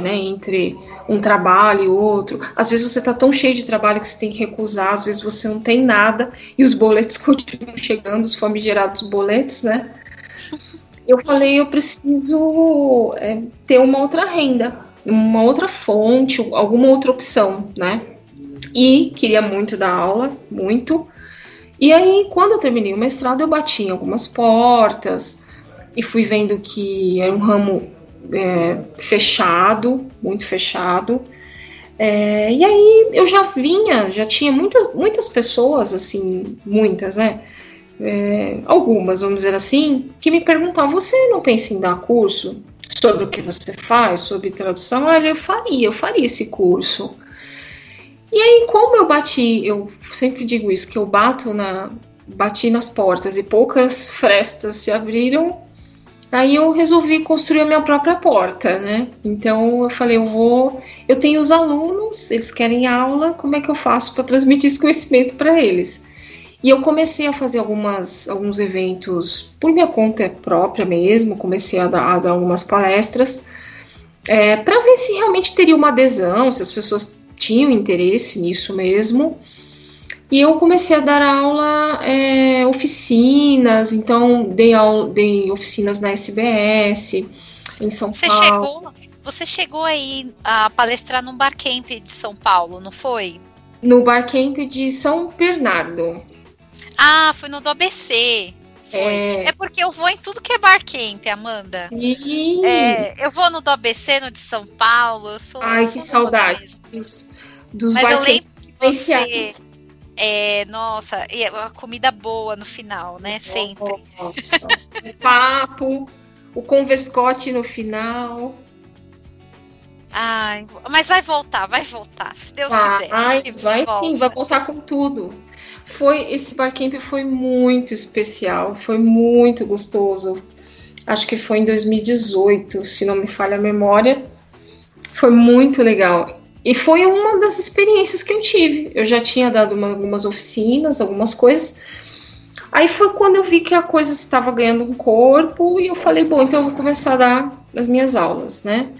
né, entre um trabalho e outro. Às vezes você está tão cheio de trabalho que você tem que recusar, às vezes você não tem nada e os boletos continuam chegando, os famigerados boletos, né? Eu falei, eu preciso é, ter uma outra renda, uma outra fonte, alguma outra opção, né? E queria muito dar aula, muito. E aí, quando eu terminei o mestrado, eu bati em algumas portas e fui vendo que é um ramo é, fechado, muito fechado. É, e aí eu já vinha, já tinha muita, muitas pessoas, assim, muitas, né? É, algumas, vamos dizer assim, que me perguntavam: você não pensa em dar curso sobre o que você faz, sobre tradução? Olha, eu faria, eu faria esse curso. E aí, como eu bati, eu sempre digo isso, que eu bato na, bati nas portas e poucas frestas se abriram, Aí eu resolvi construir a minha própria porta, né? Então eu falei, eu vou, eu tenho os alunos, eles querem aula, como é que eu faço para transmitir esse conhecimento para eles? E eu comecei a fazer algumas, alguns eventos por minha conta própria mesmo, comecei a dar, a dar algumas palestras é, para ver se realmente teria uma adesão, se as pessoas tinham interesse nisso mesmo. E eu comecei a dar aula, é, oficinas, então dei, aula, dei oficinas na SBS, em São você Paulo. Chegou, você chegou aí a palestrar num barcamp de São Paulo, não foi? No barcamp de São Bernardo. Ah, foi no do ABC. É... é... porque eu vou em tudo que é barcamp, Amanda. E... É, eu vou no do ABC, no de São Paulo. Eu sou Ai, que saudade dos, dos Mas eu lembro que você, é, nossa, e uma comida boa no final, né? Sempre. O papo, o convescote no final. Ai, mas vai voltar, vai voltar, se Deus ah, quiser. Ai, vai volta. sim, vai voltar com tudo. Foi esse barcamp foi muito especial, foi muito gostoso. Acho que foi em 2018, se não me falha a memória. Foi muito legal. E foi uma das experiências que eu tive. Eu já tinha dado uma, algumas oficinas, algumas coisas. Aí foi quando eu vi que a coisa estava ganhando um corpo e eu falei, bom, então eu vou começar a dar as minhas aulas, né?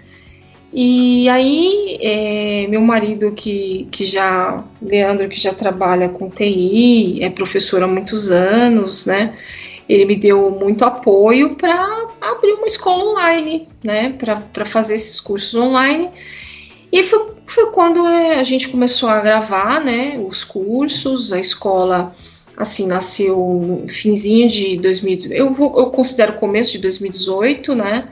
E aí, é, meu marido, que, que já, Leandro, que já trabalha com TI, é professor há muitos anos, né? Ele me deu muito apoio para abrir uma escola online, né? Para fazer esses cursos online. E foi, foi quando é, a gente começou a gravar, né, os cursos, a escola, assim, nasceu no finzinho de 2000, eu, vou, eu considero começo de 2018, né,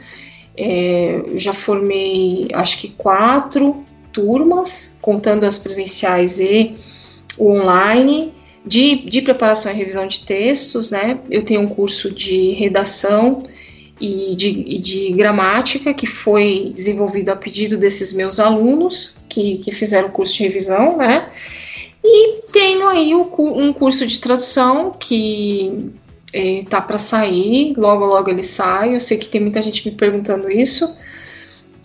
é, já formei, acho que quatro turmas, contando as presenciais e o online, de, de preparação e revisão de textos, né, eu tenho um curso de redação e de, e de gramática, que foi desenvolvido a pedido desses meus alunos que, que fizeram o curso de revisão, né? E tenho aí o, um curso de tradução que é, tá para sair, logo logo ele sai. Eu sei que tem muita gente me perguntando isso.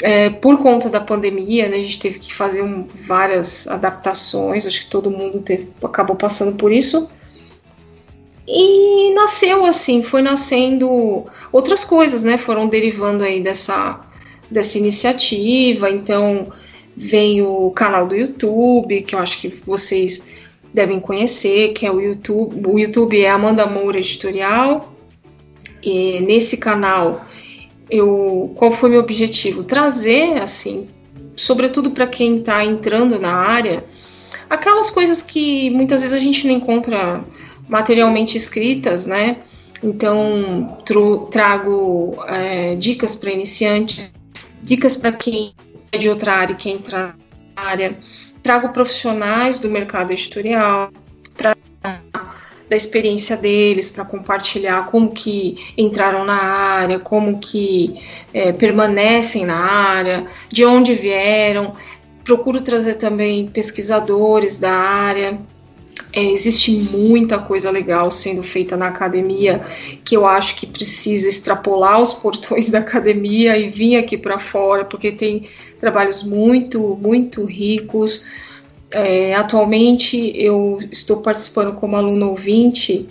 É, por conta da pandemia, né, a gente teve que fazer um, várias adaptações, acho que todo mundo teve, acabou passando por isso. E nasceu assim, foi nascendo outras coisas, né? Foram derivando aí dessa, dessa iniciativa. Então, vem o canal do YouTube, que eu acho que vocês devem conhecer, que é o YouTube. O YouTube é Amanda Moura Editorial. E nesse canal, eu, qual foi meu objetivo? Trazer, assim, sobretudo para quem está entrando na área, aquelas coisas que muitas vezes a gente não encontra materialmente escritas, né? Então, trago é, dicas para iniciantes, dicas para quem é de outra área e quer entrar na área, trago profissionais do mercado editorial para da experiência deles para compartilhar como que entraram na área, como que é, permanecem na área, de onde vieram. Procuro trazer também pesquisadores da área é, existe muita coisa legal sendo feita na academia que eu acho que precisa extrapolar os portões da academia e vir aqui para fora, porque tem trabalhos muito, muito ricos. É, atualmente eu estou participando como aluno ouvinte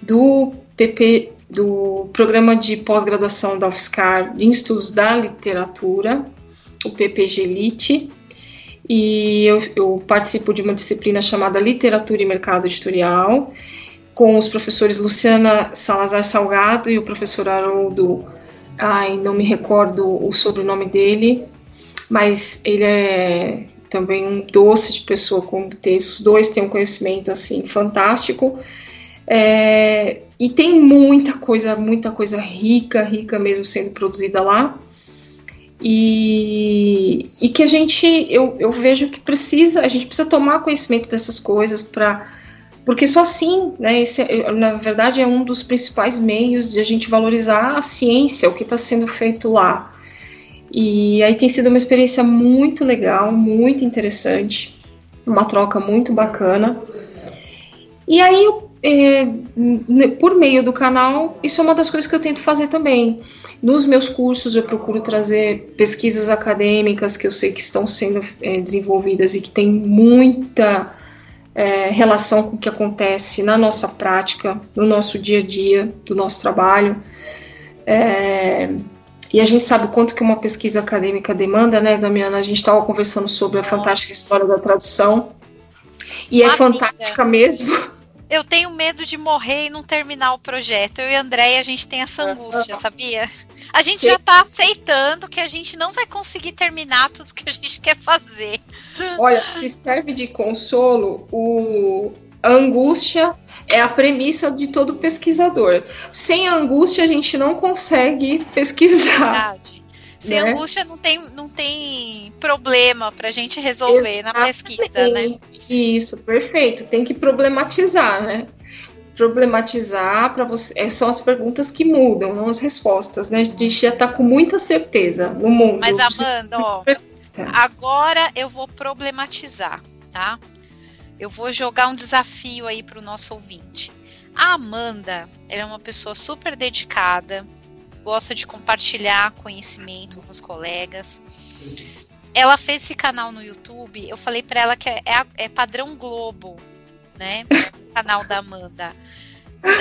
do PP do programa de pós-graduação da UFSCar em estudos da literatura, o PPG Elite e eu, eu participo de uma disciplina chamada Literatura e Mercado Editorial, com os professores Luciana Salazar Salgado e o professor Haroldo, ai, não me recordo o sobrenome dele, mas ele é também um doce de pessoa, como os dois têm um conhecimento assim fantástico. É, e tem muita coisa, muita coisa rica, rica mesmo sendo produzida lá e, e que a gente, eu, eu vejo que precisa, a gente precisa tomar conhecimento dessas coisas para porque só assim, né, esse, na verdade, é um dos principais meios de a gente valorizar a ciência, o que está sendo feito lá. E aí tem sido uma experiência muito legal, muito interessante, uma troca muito bacana. E aí, é, por meio do canal, isso é uma das coisas que eu tento fazer também. Nos meus cursos eu procuro trazer pesquisas acadêmicas que eu sei que estão sendo é, desenvolvidas e que têm muita é, relação com o que acontece na nossa prática, no nosso dia a dia, do nosso trabalho. É, e a gente sabe o quanto que uma pesquisa acadêmica demanda, né, Damiana? A gente estava conversando sobre a fantástica história da tradução. E é fantástica mesmo. Eu tenho medo de morrer e não terminar o projeto. Eu e a Andréia, a gente tem essa angústia, sabia? A gente já tá aceitando que a gente não vai conseguir terminar tudo que a gente quer fazer. Olha, se serve de consolo, o a angústia é a premissa de todo pesquisador. Sem angústia, a gente não consegue pesquisar. Verdade. Sem né? angústia não tem, não tem problema para a gente resolver Exatamente. na pesquisa, né? Isso, perfeito. Tem que problematizar, né? problematizar para você. É, são as perguntas que mudam, não as respostas, né? A gente já está com muita certeza no mundo. Mas, Amanda, ó, agora eu vou problematizar, tá? Eu vou jogar um desafio aí para o nosso ouvinte. A Amanda, ela é uma pessoa super dedicada, gosta de compartilhar conhecimento com os colegas. Ela fez esse canal no YouTube. Eu falei para ela que é, é, é padrão Globo, né? Canal da Amanda.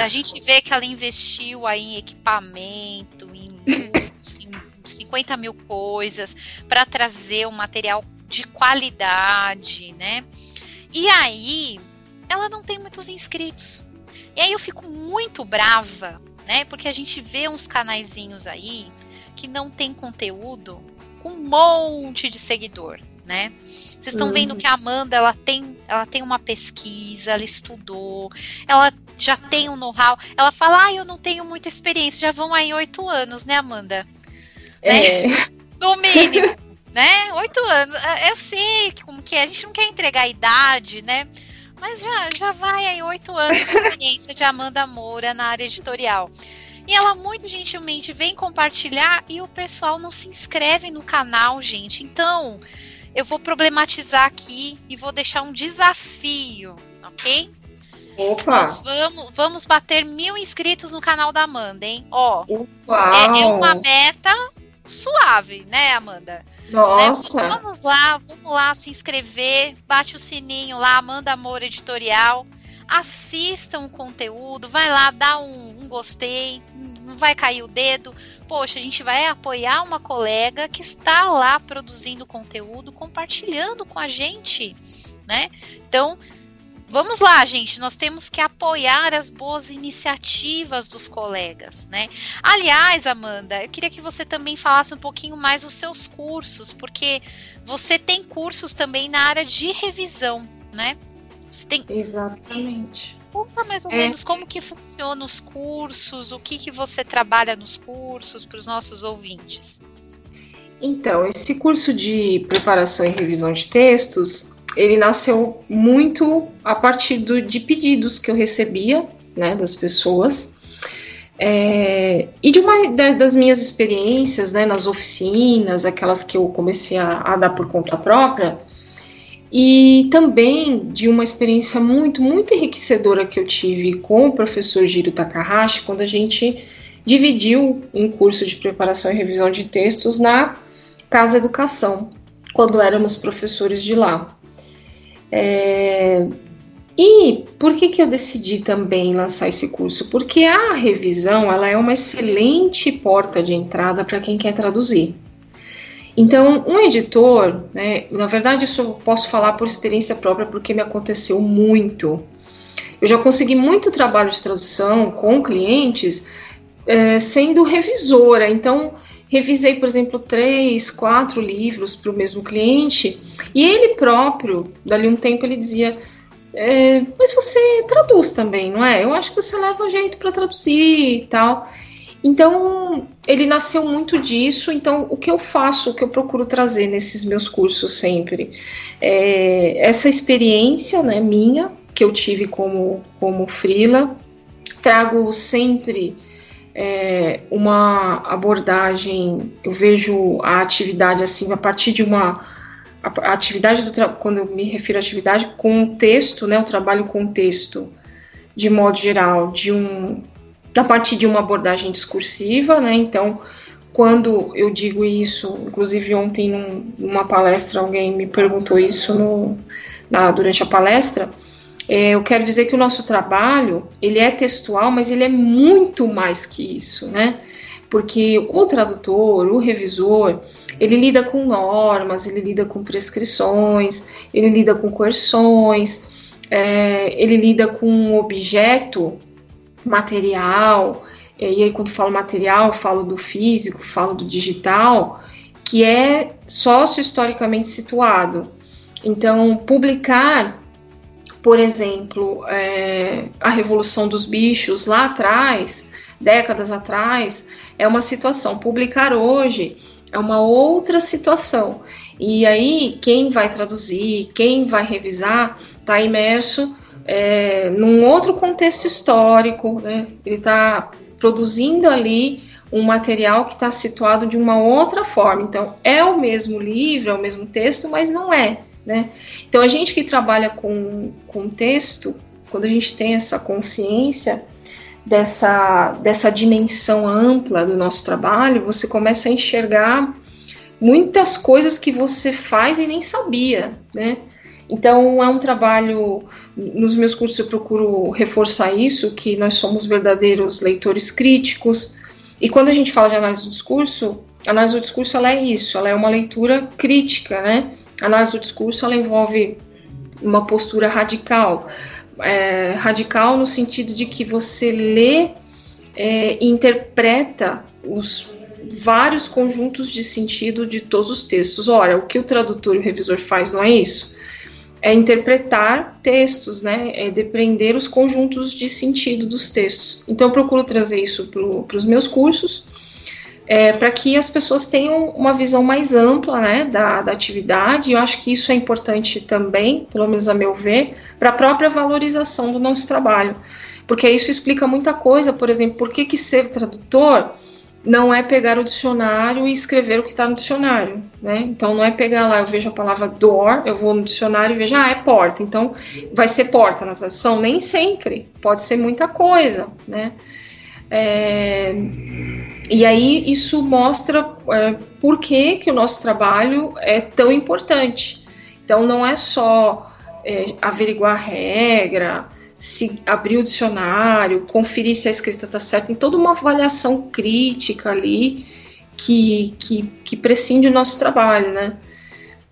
A gente vê que ela investiu aí em equipamento, em, em 50 mil coisas para trazer um material de qualidade, né? E aí, ela não tem muitos inscritos. E aí eu fico muito brava, né? Porque a gente vê uns canaizinhos aí que não tem conteúdo com um monte de seguidor, né? Vocês estão vendo uhum. que a Amanda ela tem, ela tem uma pesquisa, ela estudou, ela já tem um know-how. Ela fala, ah, eu não tenho muita experiência, já vão aí oito anos, né, Amanda? É. Né? No mínimo, né? Oito anos. Eu sei como que é, a gente não quer entregar a idade, né? Mas já, já vai aí oito anos de experiência de Amanda Moura na área editorial. E ela muito gentilmente vem compartilhar e o pessoal não se inscreve no canal, gente. Então, eu vou problematizar aqui e vou deixar um desafio, ok? Opa! Nós vamos, vamos bater mil inscritos no canal da Amanda, hein? Ó, é, é, uma meta suave, né, Amanda? Nossa! Né? Vamos lá, vamos lá se inscrever, bate o sininho lá, Amanda Amor Editorial. Assistam o conteúdo, vai lá, dá um, um gostei, não vai cair o dedo. Poxa, a gente vai apoiar uma colega que está lá produzindo conteúdo, compartilhando com a gente, né? Então, Vamos lá, gente, nós temos que apoiar as boas iniciativas dos colegas, né? Aliás, Amanda, eu queria que você também falasse um pouquinho mais dos seus cursos, porque você tem cursos também na área de revisão, né? Você tem Exatamente. Conta mais ou é. menos como que funcionam os cursos, o que que você trabalha nos cursos para os nossos ouvintes. Então, esse curso de preparação e revisão de textos, ele nasceu muito a partir do, de pedidos que eu recebia, né, das pessoas, é, e de uma das minhas experiências, né, nas oficinas, aquelas que eu comecei a, a dar por conta própria, e também de uma experiência muito, muito enriquecedora que eu tive com o professor Giro Takahashi, quando a gente dividiu um curso de preparação e revisão de textos na Casa Educação, quando éramos professores de lá. É, e por que, que eu decidi também lançar esse curso? Porque a revisão ela é uma excelente porta de entrada para quem quer traduzir. Então, um editor, né, na verdade, isso eu posso falar por experiência própria, porque me aconteceu muito. Eu já consegui muito trabalho de tradução com clientes é, sendo revisora. Então, revisei, por exemplo, três, quatro livros para o mesmo cliente e ele próprio, dali um tempo, ele dizia: é, Mas você traduz também, não é? Eu acho que você leva jeito para traduzir e tal. Então, ele nasceu muito disso. Então, o que eu faço, o que eu procuro trazer nesses meus cursos sempre, é essa experiência né, minha, que eu tive como, como frila. Trago sempre é, uma abordagem, eu vejo a atividade assim, a partir de uma a, atividade do quando eu me refiro à atividade com o texto, né, o trabalho com o texto, de modo geral, de um a partir de uma abordagem discursiva, né? Então, quando eu digo isso, inclusive ontem num, numa palestra alguém me perguntou isso no, na, durante a palestra, é, eu quero dizer que o nosso trabalho ele é textual, mas ele é muito mais que isso, né? Porque o tradutor, o revisor, ele lida com normas, ele lida com prescrições, ele lida com coerções, é, ele lida com um objeto material, e aí quando falo material, falo do físico, falo do digital, que é sócio-historicamente situado. Então, publicar por exemplo, é, a Revolução dos Bichos lá atrás, décadas atrás, é uma situação. Publicar hoje é uma outra situação. E aí, quem vai traduzir, quem vai revisar, está imerso é, num outro contexto histórico, né? ele está produzindo ali um material que está situado de uma outra forma. Então, é o mesmo livro, é o mesmo texto, mas não é. Né? Então, a gente que trabalha com, com texto, quando a gente tem essa consciência dessa, dessa dimensão ampla do nosso trabalho, você começa a enxergar muitas coisas que você faz e nem sabia, né? Então é um trabalho, nos meus cursos eu procuro reforçar isso, que nós somos verdadeiros leitores críticos. E quando a gente fala de análise do discurso, a análise do discurso ela é isso, ela é uma leitura crítica, né? Análise do discurso ela envolve uma postura radical. É, radical no sentido de que você lê é, e interpreta os vários conjuntos de sentido de todos os textos. Ora, o que o tradutor e o revisor faz não é isso? É interpretar textos, né? É depreender os conjuntos de sentido dos textos. Então, eu procuro trazer isso para os meus cursos é, para que as pessoas tenham uma visão mais ampla né, da, da atividade. Eu acho que isso é importante também, pelo menos a meu ver, para a própria valorização do nosso trabalho. Porque isso explica muita coisa, por exemplo, por que, que ser tradutor não é pegar o dicionário e escrever o que está no dicionário, né? Então não é pegar lá, eu vejo a palavra door, eu vou no dicionário e vejo, ah, é porta, então vai ser porta na tradução. Nem sempre, pode ser muita coisa, né? É, e aí isso mostra é, por que, que o nosso trabalho é tão importante. Então não é só é, averiguar regra, se abrir o dicionário, conferir se a escrita está certa, tem toda uma avaliação crítica ali que, que, que prescinde do nosso trabalho, né?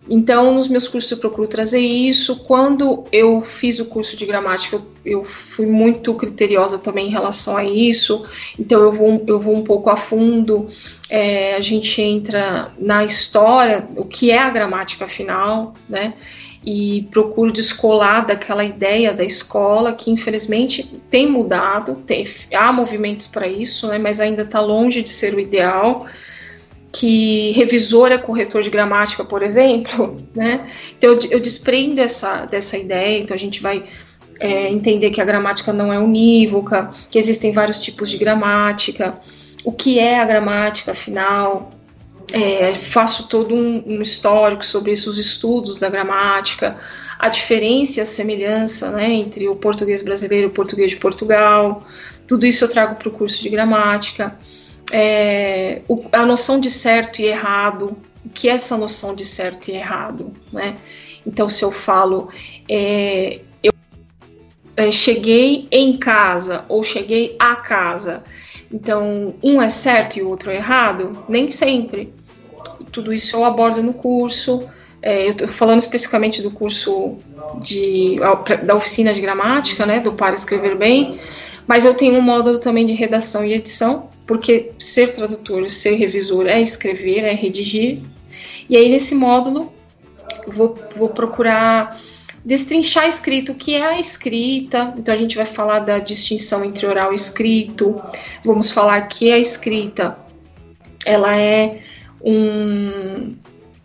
Então, nos meus cursos eu procuro trazer isso. Quando eu fiz o curso de gramática, eu, eu, fui muito criteriosa também em relação a isso. Então, eu vou, eu vou um pouco a fundo. É, a gente entra na história, o que é a gramática afinal, né? E procuro descolar daquela ideia da escola que, infelizmente, tem mudado. Tem, há movimentos para isso, né? Mas ainda está longe de ser o ideal que revisor é corretor de gramática, por exemplo, né? Então eu, eu desprendo essa, dessa ideia, então a gente vai é, entender que a gramática não é unívoca, que existem vários tipos de gramática, o que é a gramática, afinal, é, faço todo um, um, histórico sobre isso, os estudos da gramática, a diferença e a semelhança né, entre o português brasileiro e o português de Portugal, tudo isso eu trago para o curso de gramática é, o, a noção de certo e errado, o que é essa noção de certo e errado, né? Então, se eu falo, é, eu é, cheguei em casa ou cheguei a casa, então um é certo e o outro é errado? Nem sempre. Tudo isso eu abordo no curso. É, eu estou falando especificamente do curso de, da oficina de gramática, né, do Para Escrever Bem, mas eu tenho um módulo também de redação e edição, porque ser tradutor, ser revisor é escrever, é redigir. E aí nesse módulo vou, vou procurar destrinchar escrito, o que é a escrita. Então a gente vai falar da distinção entre oral e escrito. Vamos falar que a escrita ela é um,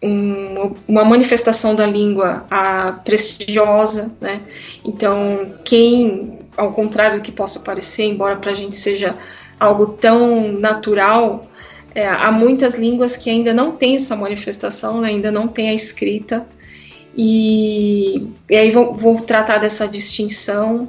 um, uma manifestação da língua a, prestigiosa, né? Então quem ao contrário do que possa parecer, embora para a gente seja algo tão natural, é, há muitas línguas que ainda não têm essa manifestação, né, ainda não tem a escrita. E, e aí vou, vou, tratar dessa distinção.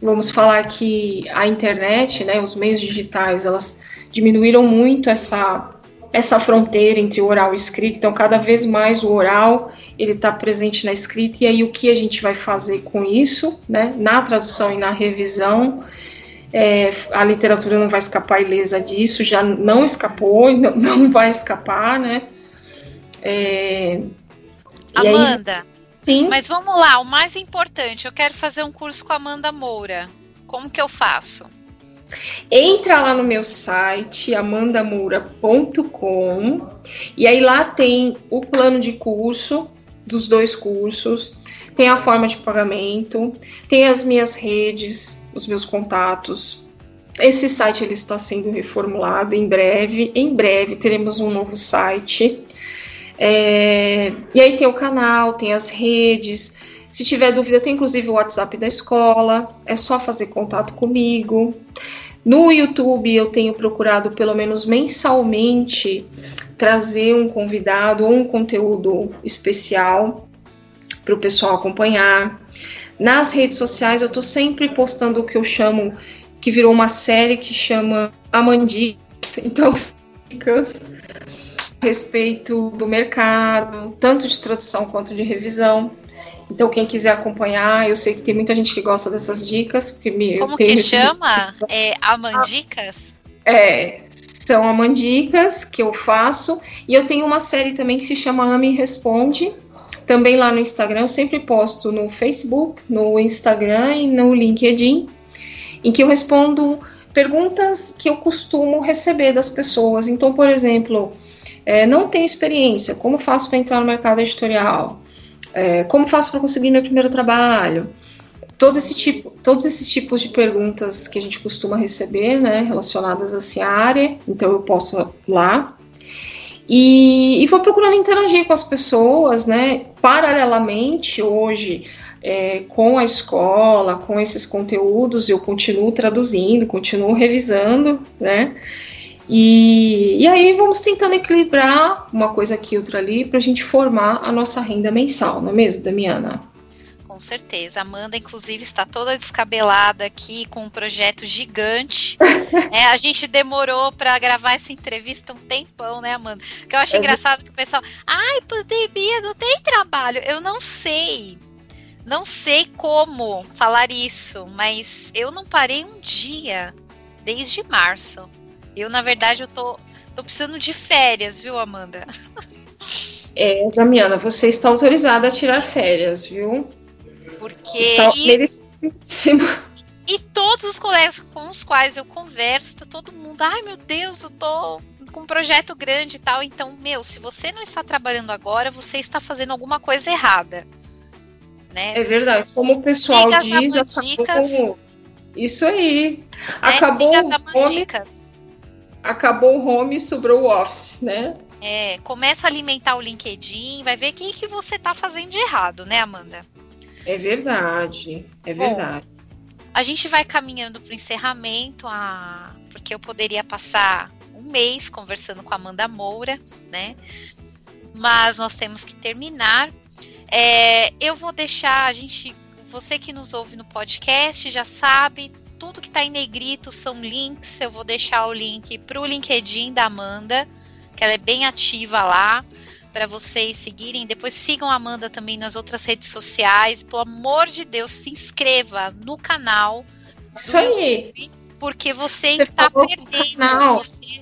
Vamos falar que a internet, né, os meios digitais, elas diminuíram muito essa essa fronteira entre oral e escrito. Então, cada vez mais o oral ele está presente na escrita. E aí, o que a gente vai fazer com isso, né? Na tradução e na revisão, é, a literatura não vai escapar ilesa disso. Já não escapou, não, não vai escapar, né? É, Amanda. Aí, sim. Mas vamos lá, o mais importante. Eu quero fazer um curso com a Amanda Moura. Como que eu faço? Entra lá no meu site amandamoura.com e aí lá tem o plano de curso dos dois cursos, tem a forma de pagamento, tem as minhas redes, os meus contatos. Esse site ele está sendo reformulado em breve. Em breve teremos um novo site. É, e aí tem o canal, tem as redes. Se tiver dúvida, tem inclusive o WhatsApp da escola. É só fazer contato comigo. No YouTube eu tenho procurado pelo menos mensalmente trazer um convidado ou um conteúdo especial para o pessoal acompanhar. Nas redes sociais eu estou sempre postando o que eu chamo, que virou uma série que chama Amandicas, então dicas a respeito do mercado, tanto de tradução quanto de revisão. Então, quem quiser acompanhar, eu sei que tem muita gente que gosta dessas dicas. Porque me, Como que chama? É Amandicas? É, são Amandicas que eu faço. E eu tenho uma série também que se chama Ame Responde. Também lá no Instagram, eu sempre posto no Facebook, no Instagram e no LinkedIn, em que eu respondo perguntas que eu costumo receber das pessoas. Então, por exemplo, é, não tenho experiência, como faço para entrar no mercado editorial? É, como faço para conseguir meu primeiro trabalho? todo esse tipo, todos esses tipos de perguntas que a gente costuma receber, né, relacionadas a essa área. Então eu posso lá. E, e vou procurando interagir com as pessoas, né? Paralelamente, hoje, é, com a escola, com esses conteúdos, eu continuo traduzindo, continuo revisando, né? E, e aí vamos tentando equilibrar uma coisa aqui, outra ali, para a gente formar a nossa renda mensal, não é mesmo, Damiana? Com certeza. Amanda, inclusive, está toda descabelada aqui com um projeto gigante. é, a gente demorou para gravar essa entrevista um tempão, né, Amanda? Que eu acho engraçado que o pessoal, ai, pandemia, não tem trabalho. Eu não sei. Não sei como falar isso, mas eu não parei um dia desde março. Eu, na verdade, eu tô, tô precisando de férias, viu, Amanda? É, Damiana, você está autorizada a tirar férias, viu? Porque. Está e, e todos os colegas com os quais eu converso, tá todo mundo, ai meu Deus, eu tô com um projeto grande e tal. Então, meu, se você não está trabalhando agora, você está fazendo alguma coisa errada. Né? É verdade. Como o pessoal diz, acabou. Isso aí. É, acabou o home, acabou o home e sobrou o office, né? É, começa a alimentar o LinkedIn, vai ver o que, que você está fazendo de errado, né, Amanda? É verdade, é Bom, verdade. A gente vai caminhando para o encerramento, a... porque eu poderia passar um mês conversando com a Amanda Moura, né? Mas nós temos que terminar. É, eu vou deixar a gente, você que nos ouve no podcast já sabe, tudo que está em negrito são links. Eu vou deixar o link para o LinkedIn da Amanda, que ela é bem ativa lá para vocês seguirem. Depois sigam a Amanda também nas outras redes sociais. Pelo amor de Deus, se inscreva no canal. Isso aí. YouTube, porque você, você está perdendo. Você,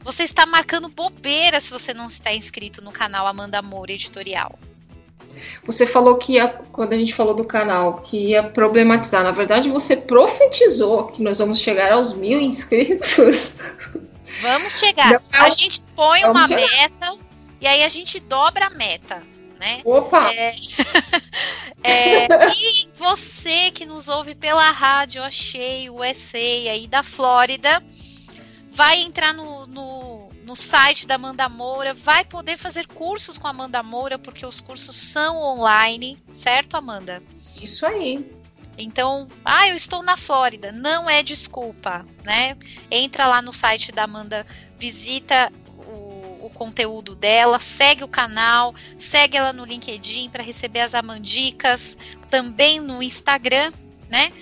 você está marcando bobeira se você não está inscrito no canal Amanda Moura Editorial. Você falou que ia, quando a gente falou do canal, que ia problematizar. Na verdade, você profetizou que nós vamos chegar aos mil inscritos. Vamos chegar. A gente põe uma meta e aí a gente dobra a meta, né? Opa! É, é, e você que nos ouve pela rádio Achei USA aí da Flórida, vai entrar no, no, no site da Amanda Moura, vai poder fazer cursos com a Amanda Moura, porque os cursos são online, certo, Amanda? Isso aí. Então, ah, eu estou na Flórida. Não é desculpa, né? Entra lá no site da Amanda, visita o conteúdo dela, segue o canal, segue ela no LinkedIn para receber as amandicas, também no Instagram, né?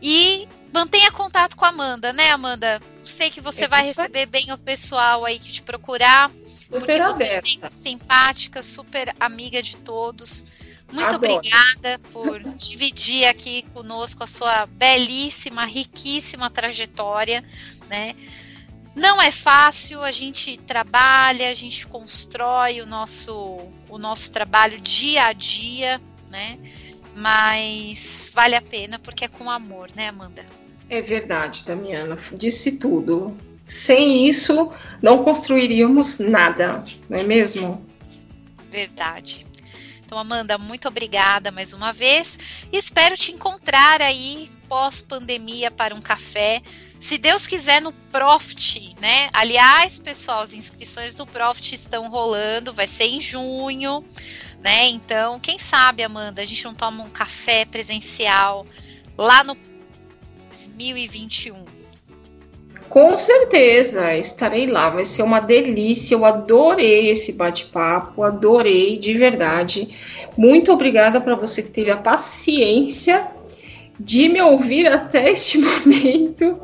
E mantenha contato com a Amanda, né, Amanda? Sei que você é vai receber bem o pessoal aí que te procurar. Super porque você é sempre simpática, super amiga de todos. Muito Adoro. obrigada por dividir aqui conosco a sua belíssima, riquíssima trajetória, né? Não é fácil, a gente trabalha, a gente constrói o nosso, o nosso trabalho dia a dia, né? Mas vale a pena porque é com amor, né, Amanda? É verdade, Damiana. Disse tudo. Sem isso, não construiríamos nada, não é mesmo? Verdade. Então, Amanda, muito obrigada mais uma vez. Espero te encontrar aí pós-pandemia para um café se Deus quiser, no Profit, né? Aliás, pessoal, as inscrições do Profit estão rolando, vai ser em junho, né? Então, quem sabe, Amanda, a gente não toma um café presencial lá no 2021. Com certeza, estarei lá, vai ser uma delícia. Eu adorei esse bate-papo, adorei de verdade. Muito obrigada para você que teve a paciência de me ouvir até este momento.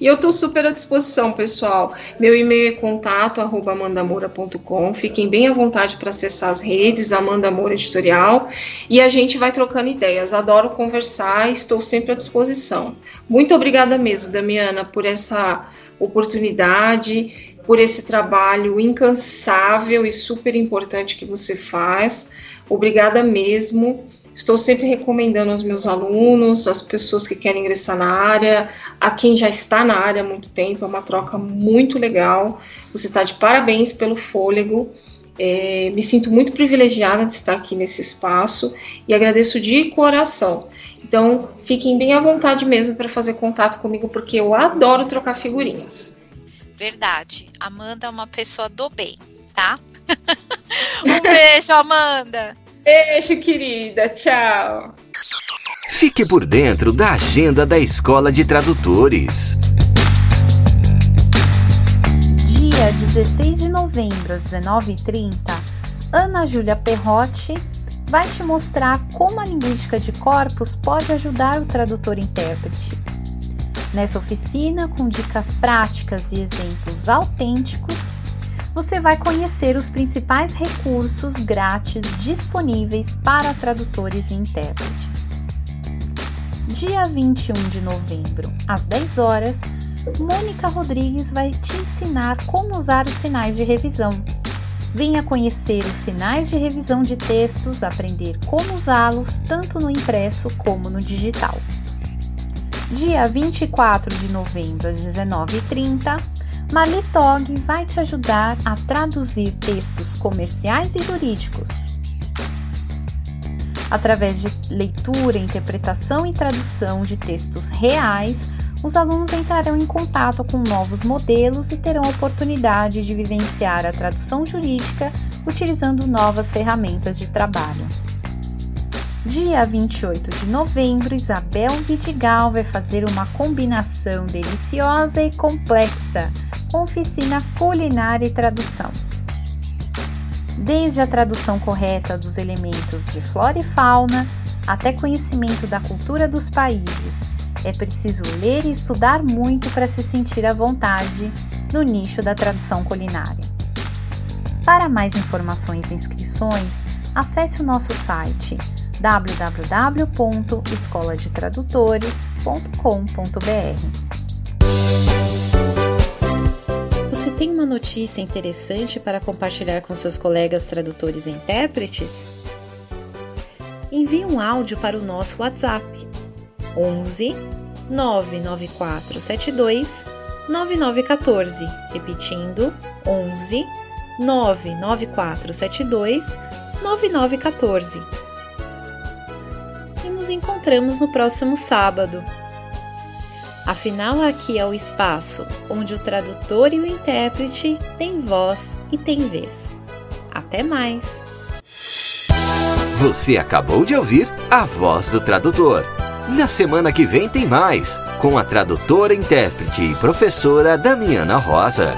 E eu estou super à disposição, pessoal. Meu e-mail é contato@amandamoura.com. Fiquem bem à vontade para acessar as redes Amanda Moura Editorial e a gente vai trocando ideias. Adoro conversar, estou sempre à disposição. Muito obrigada mesmo, Damiana, por essa oportunidade, por esse trabalho incansável e super importante que você faz. Obrigada mesmo. Estou sempre recomendando aos meus alunos, às pessoas que querem ingressar na área, a quem já está na área há muito tempo, é uma troca muito legal. Você está de parabéns pelo fôlego É, me sinto muito privilegiada de estar aqui nesse espaço e agradeço de coração. Então, fiquem bem à vontade mesmo para fazer contato comigo, porque eu adoro trocar figurinhas. Verdade. Amanda é uma pessoa do bem, tá? um beijo, Amanda. Beijo, querida. Tchau. Fique por dentro da agenda da Escola de Tradutores. Dia 16 de novembro, às 19h30, Ana Júlia Perrotti vai te mostrar como a linguística de corpos pode ajudar o tradutor-intérprete. Nessa oficina, com dicas práticas e exemplos autênticos, você vai conhecer os principais recursos grátis disponíveis para tradutores e intérpretes. Dia 21 de novembro, às 10 horas, Mônica Rodrigues vai te ensinar como usar os sinais de revisão. Venha conhecer os sinais de revisão de textos, aprender como usá-los tanto no impresso como no digital. Dia 24 de novembro, às 19h30, Marli Tog vai te ajudar a traduzir textos comerciais e jurídicos. Através de leitura, interpretação e tradução de textos reais, os alunos entrarão em contato com novos modelos e terão a oportunidade de vivenciar a tradução jurídica utilizando novas ferramentas de trabalho. Dia 28 de novembro, Isabel Vidigal vai fazer uma combinação deliciosa e complexa com oficina culinária e tradução. Desde a tradução correta dos elementos de flora e fauna até conhecimento da cultura dos países, é preciso ler e estudar muito para se sentir à vontade no nicho da tradução culinária. Para mais informações e inscrições, acesse o nosso site www.escoladetradutores.com.br tem uma notícia interessante para compartilhar com seus colegas tradutores e intérpretes? Envie um áudio para o nosso WhatsApp 11 99472 9914, repetindo 11 99472 9914. E nos encontramos no próximo sábado. Afinal, aqui é o espaço onde o tradutor e o intérprete têm voz e têm vez. Até mais! Você acabou de ouvir a voz do tradutor. Na semana que vem tem mais, com a tradutora, intérprete e professora Damiana Rosa.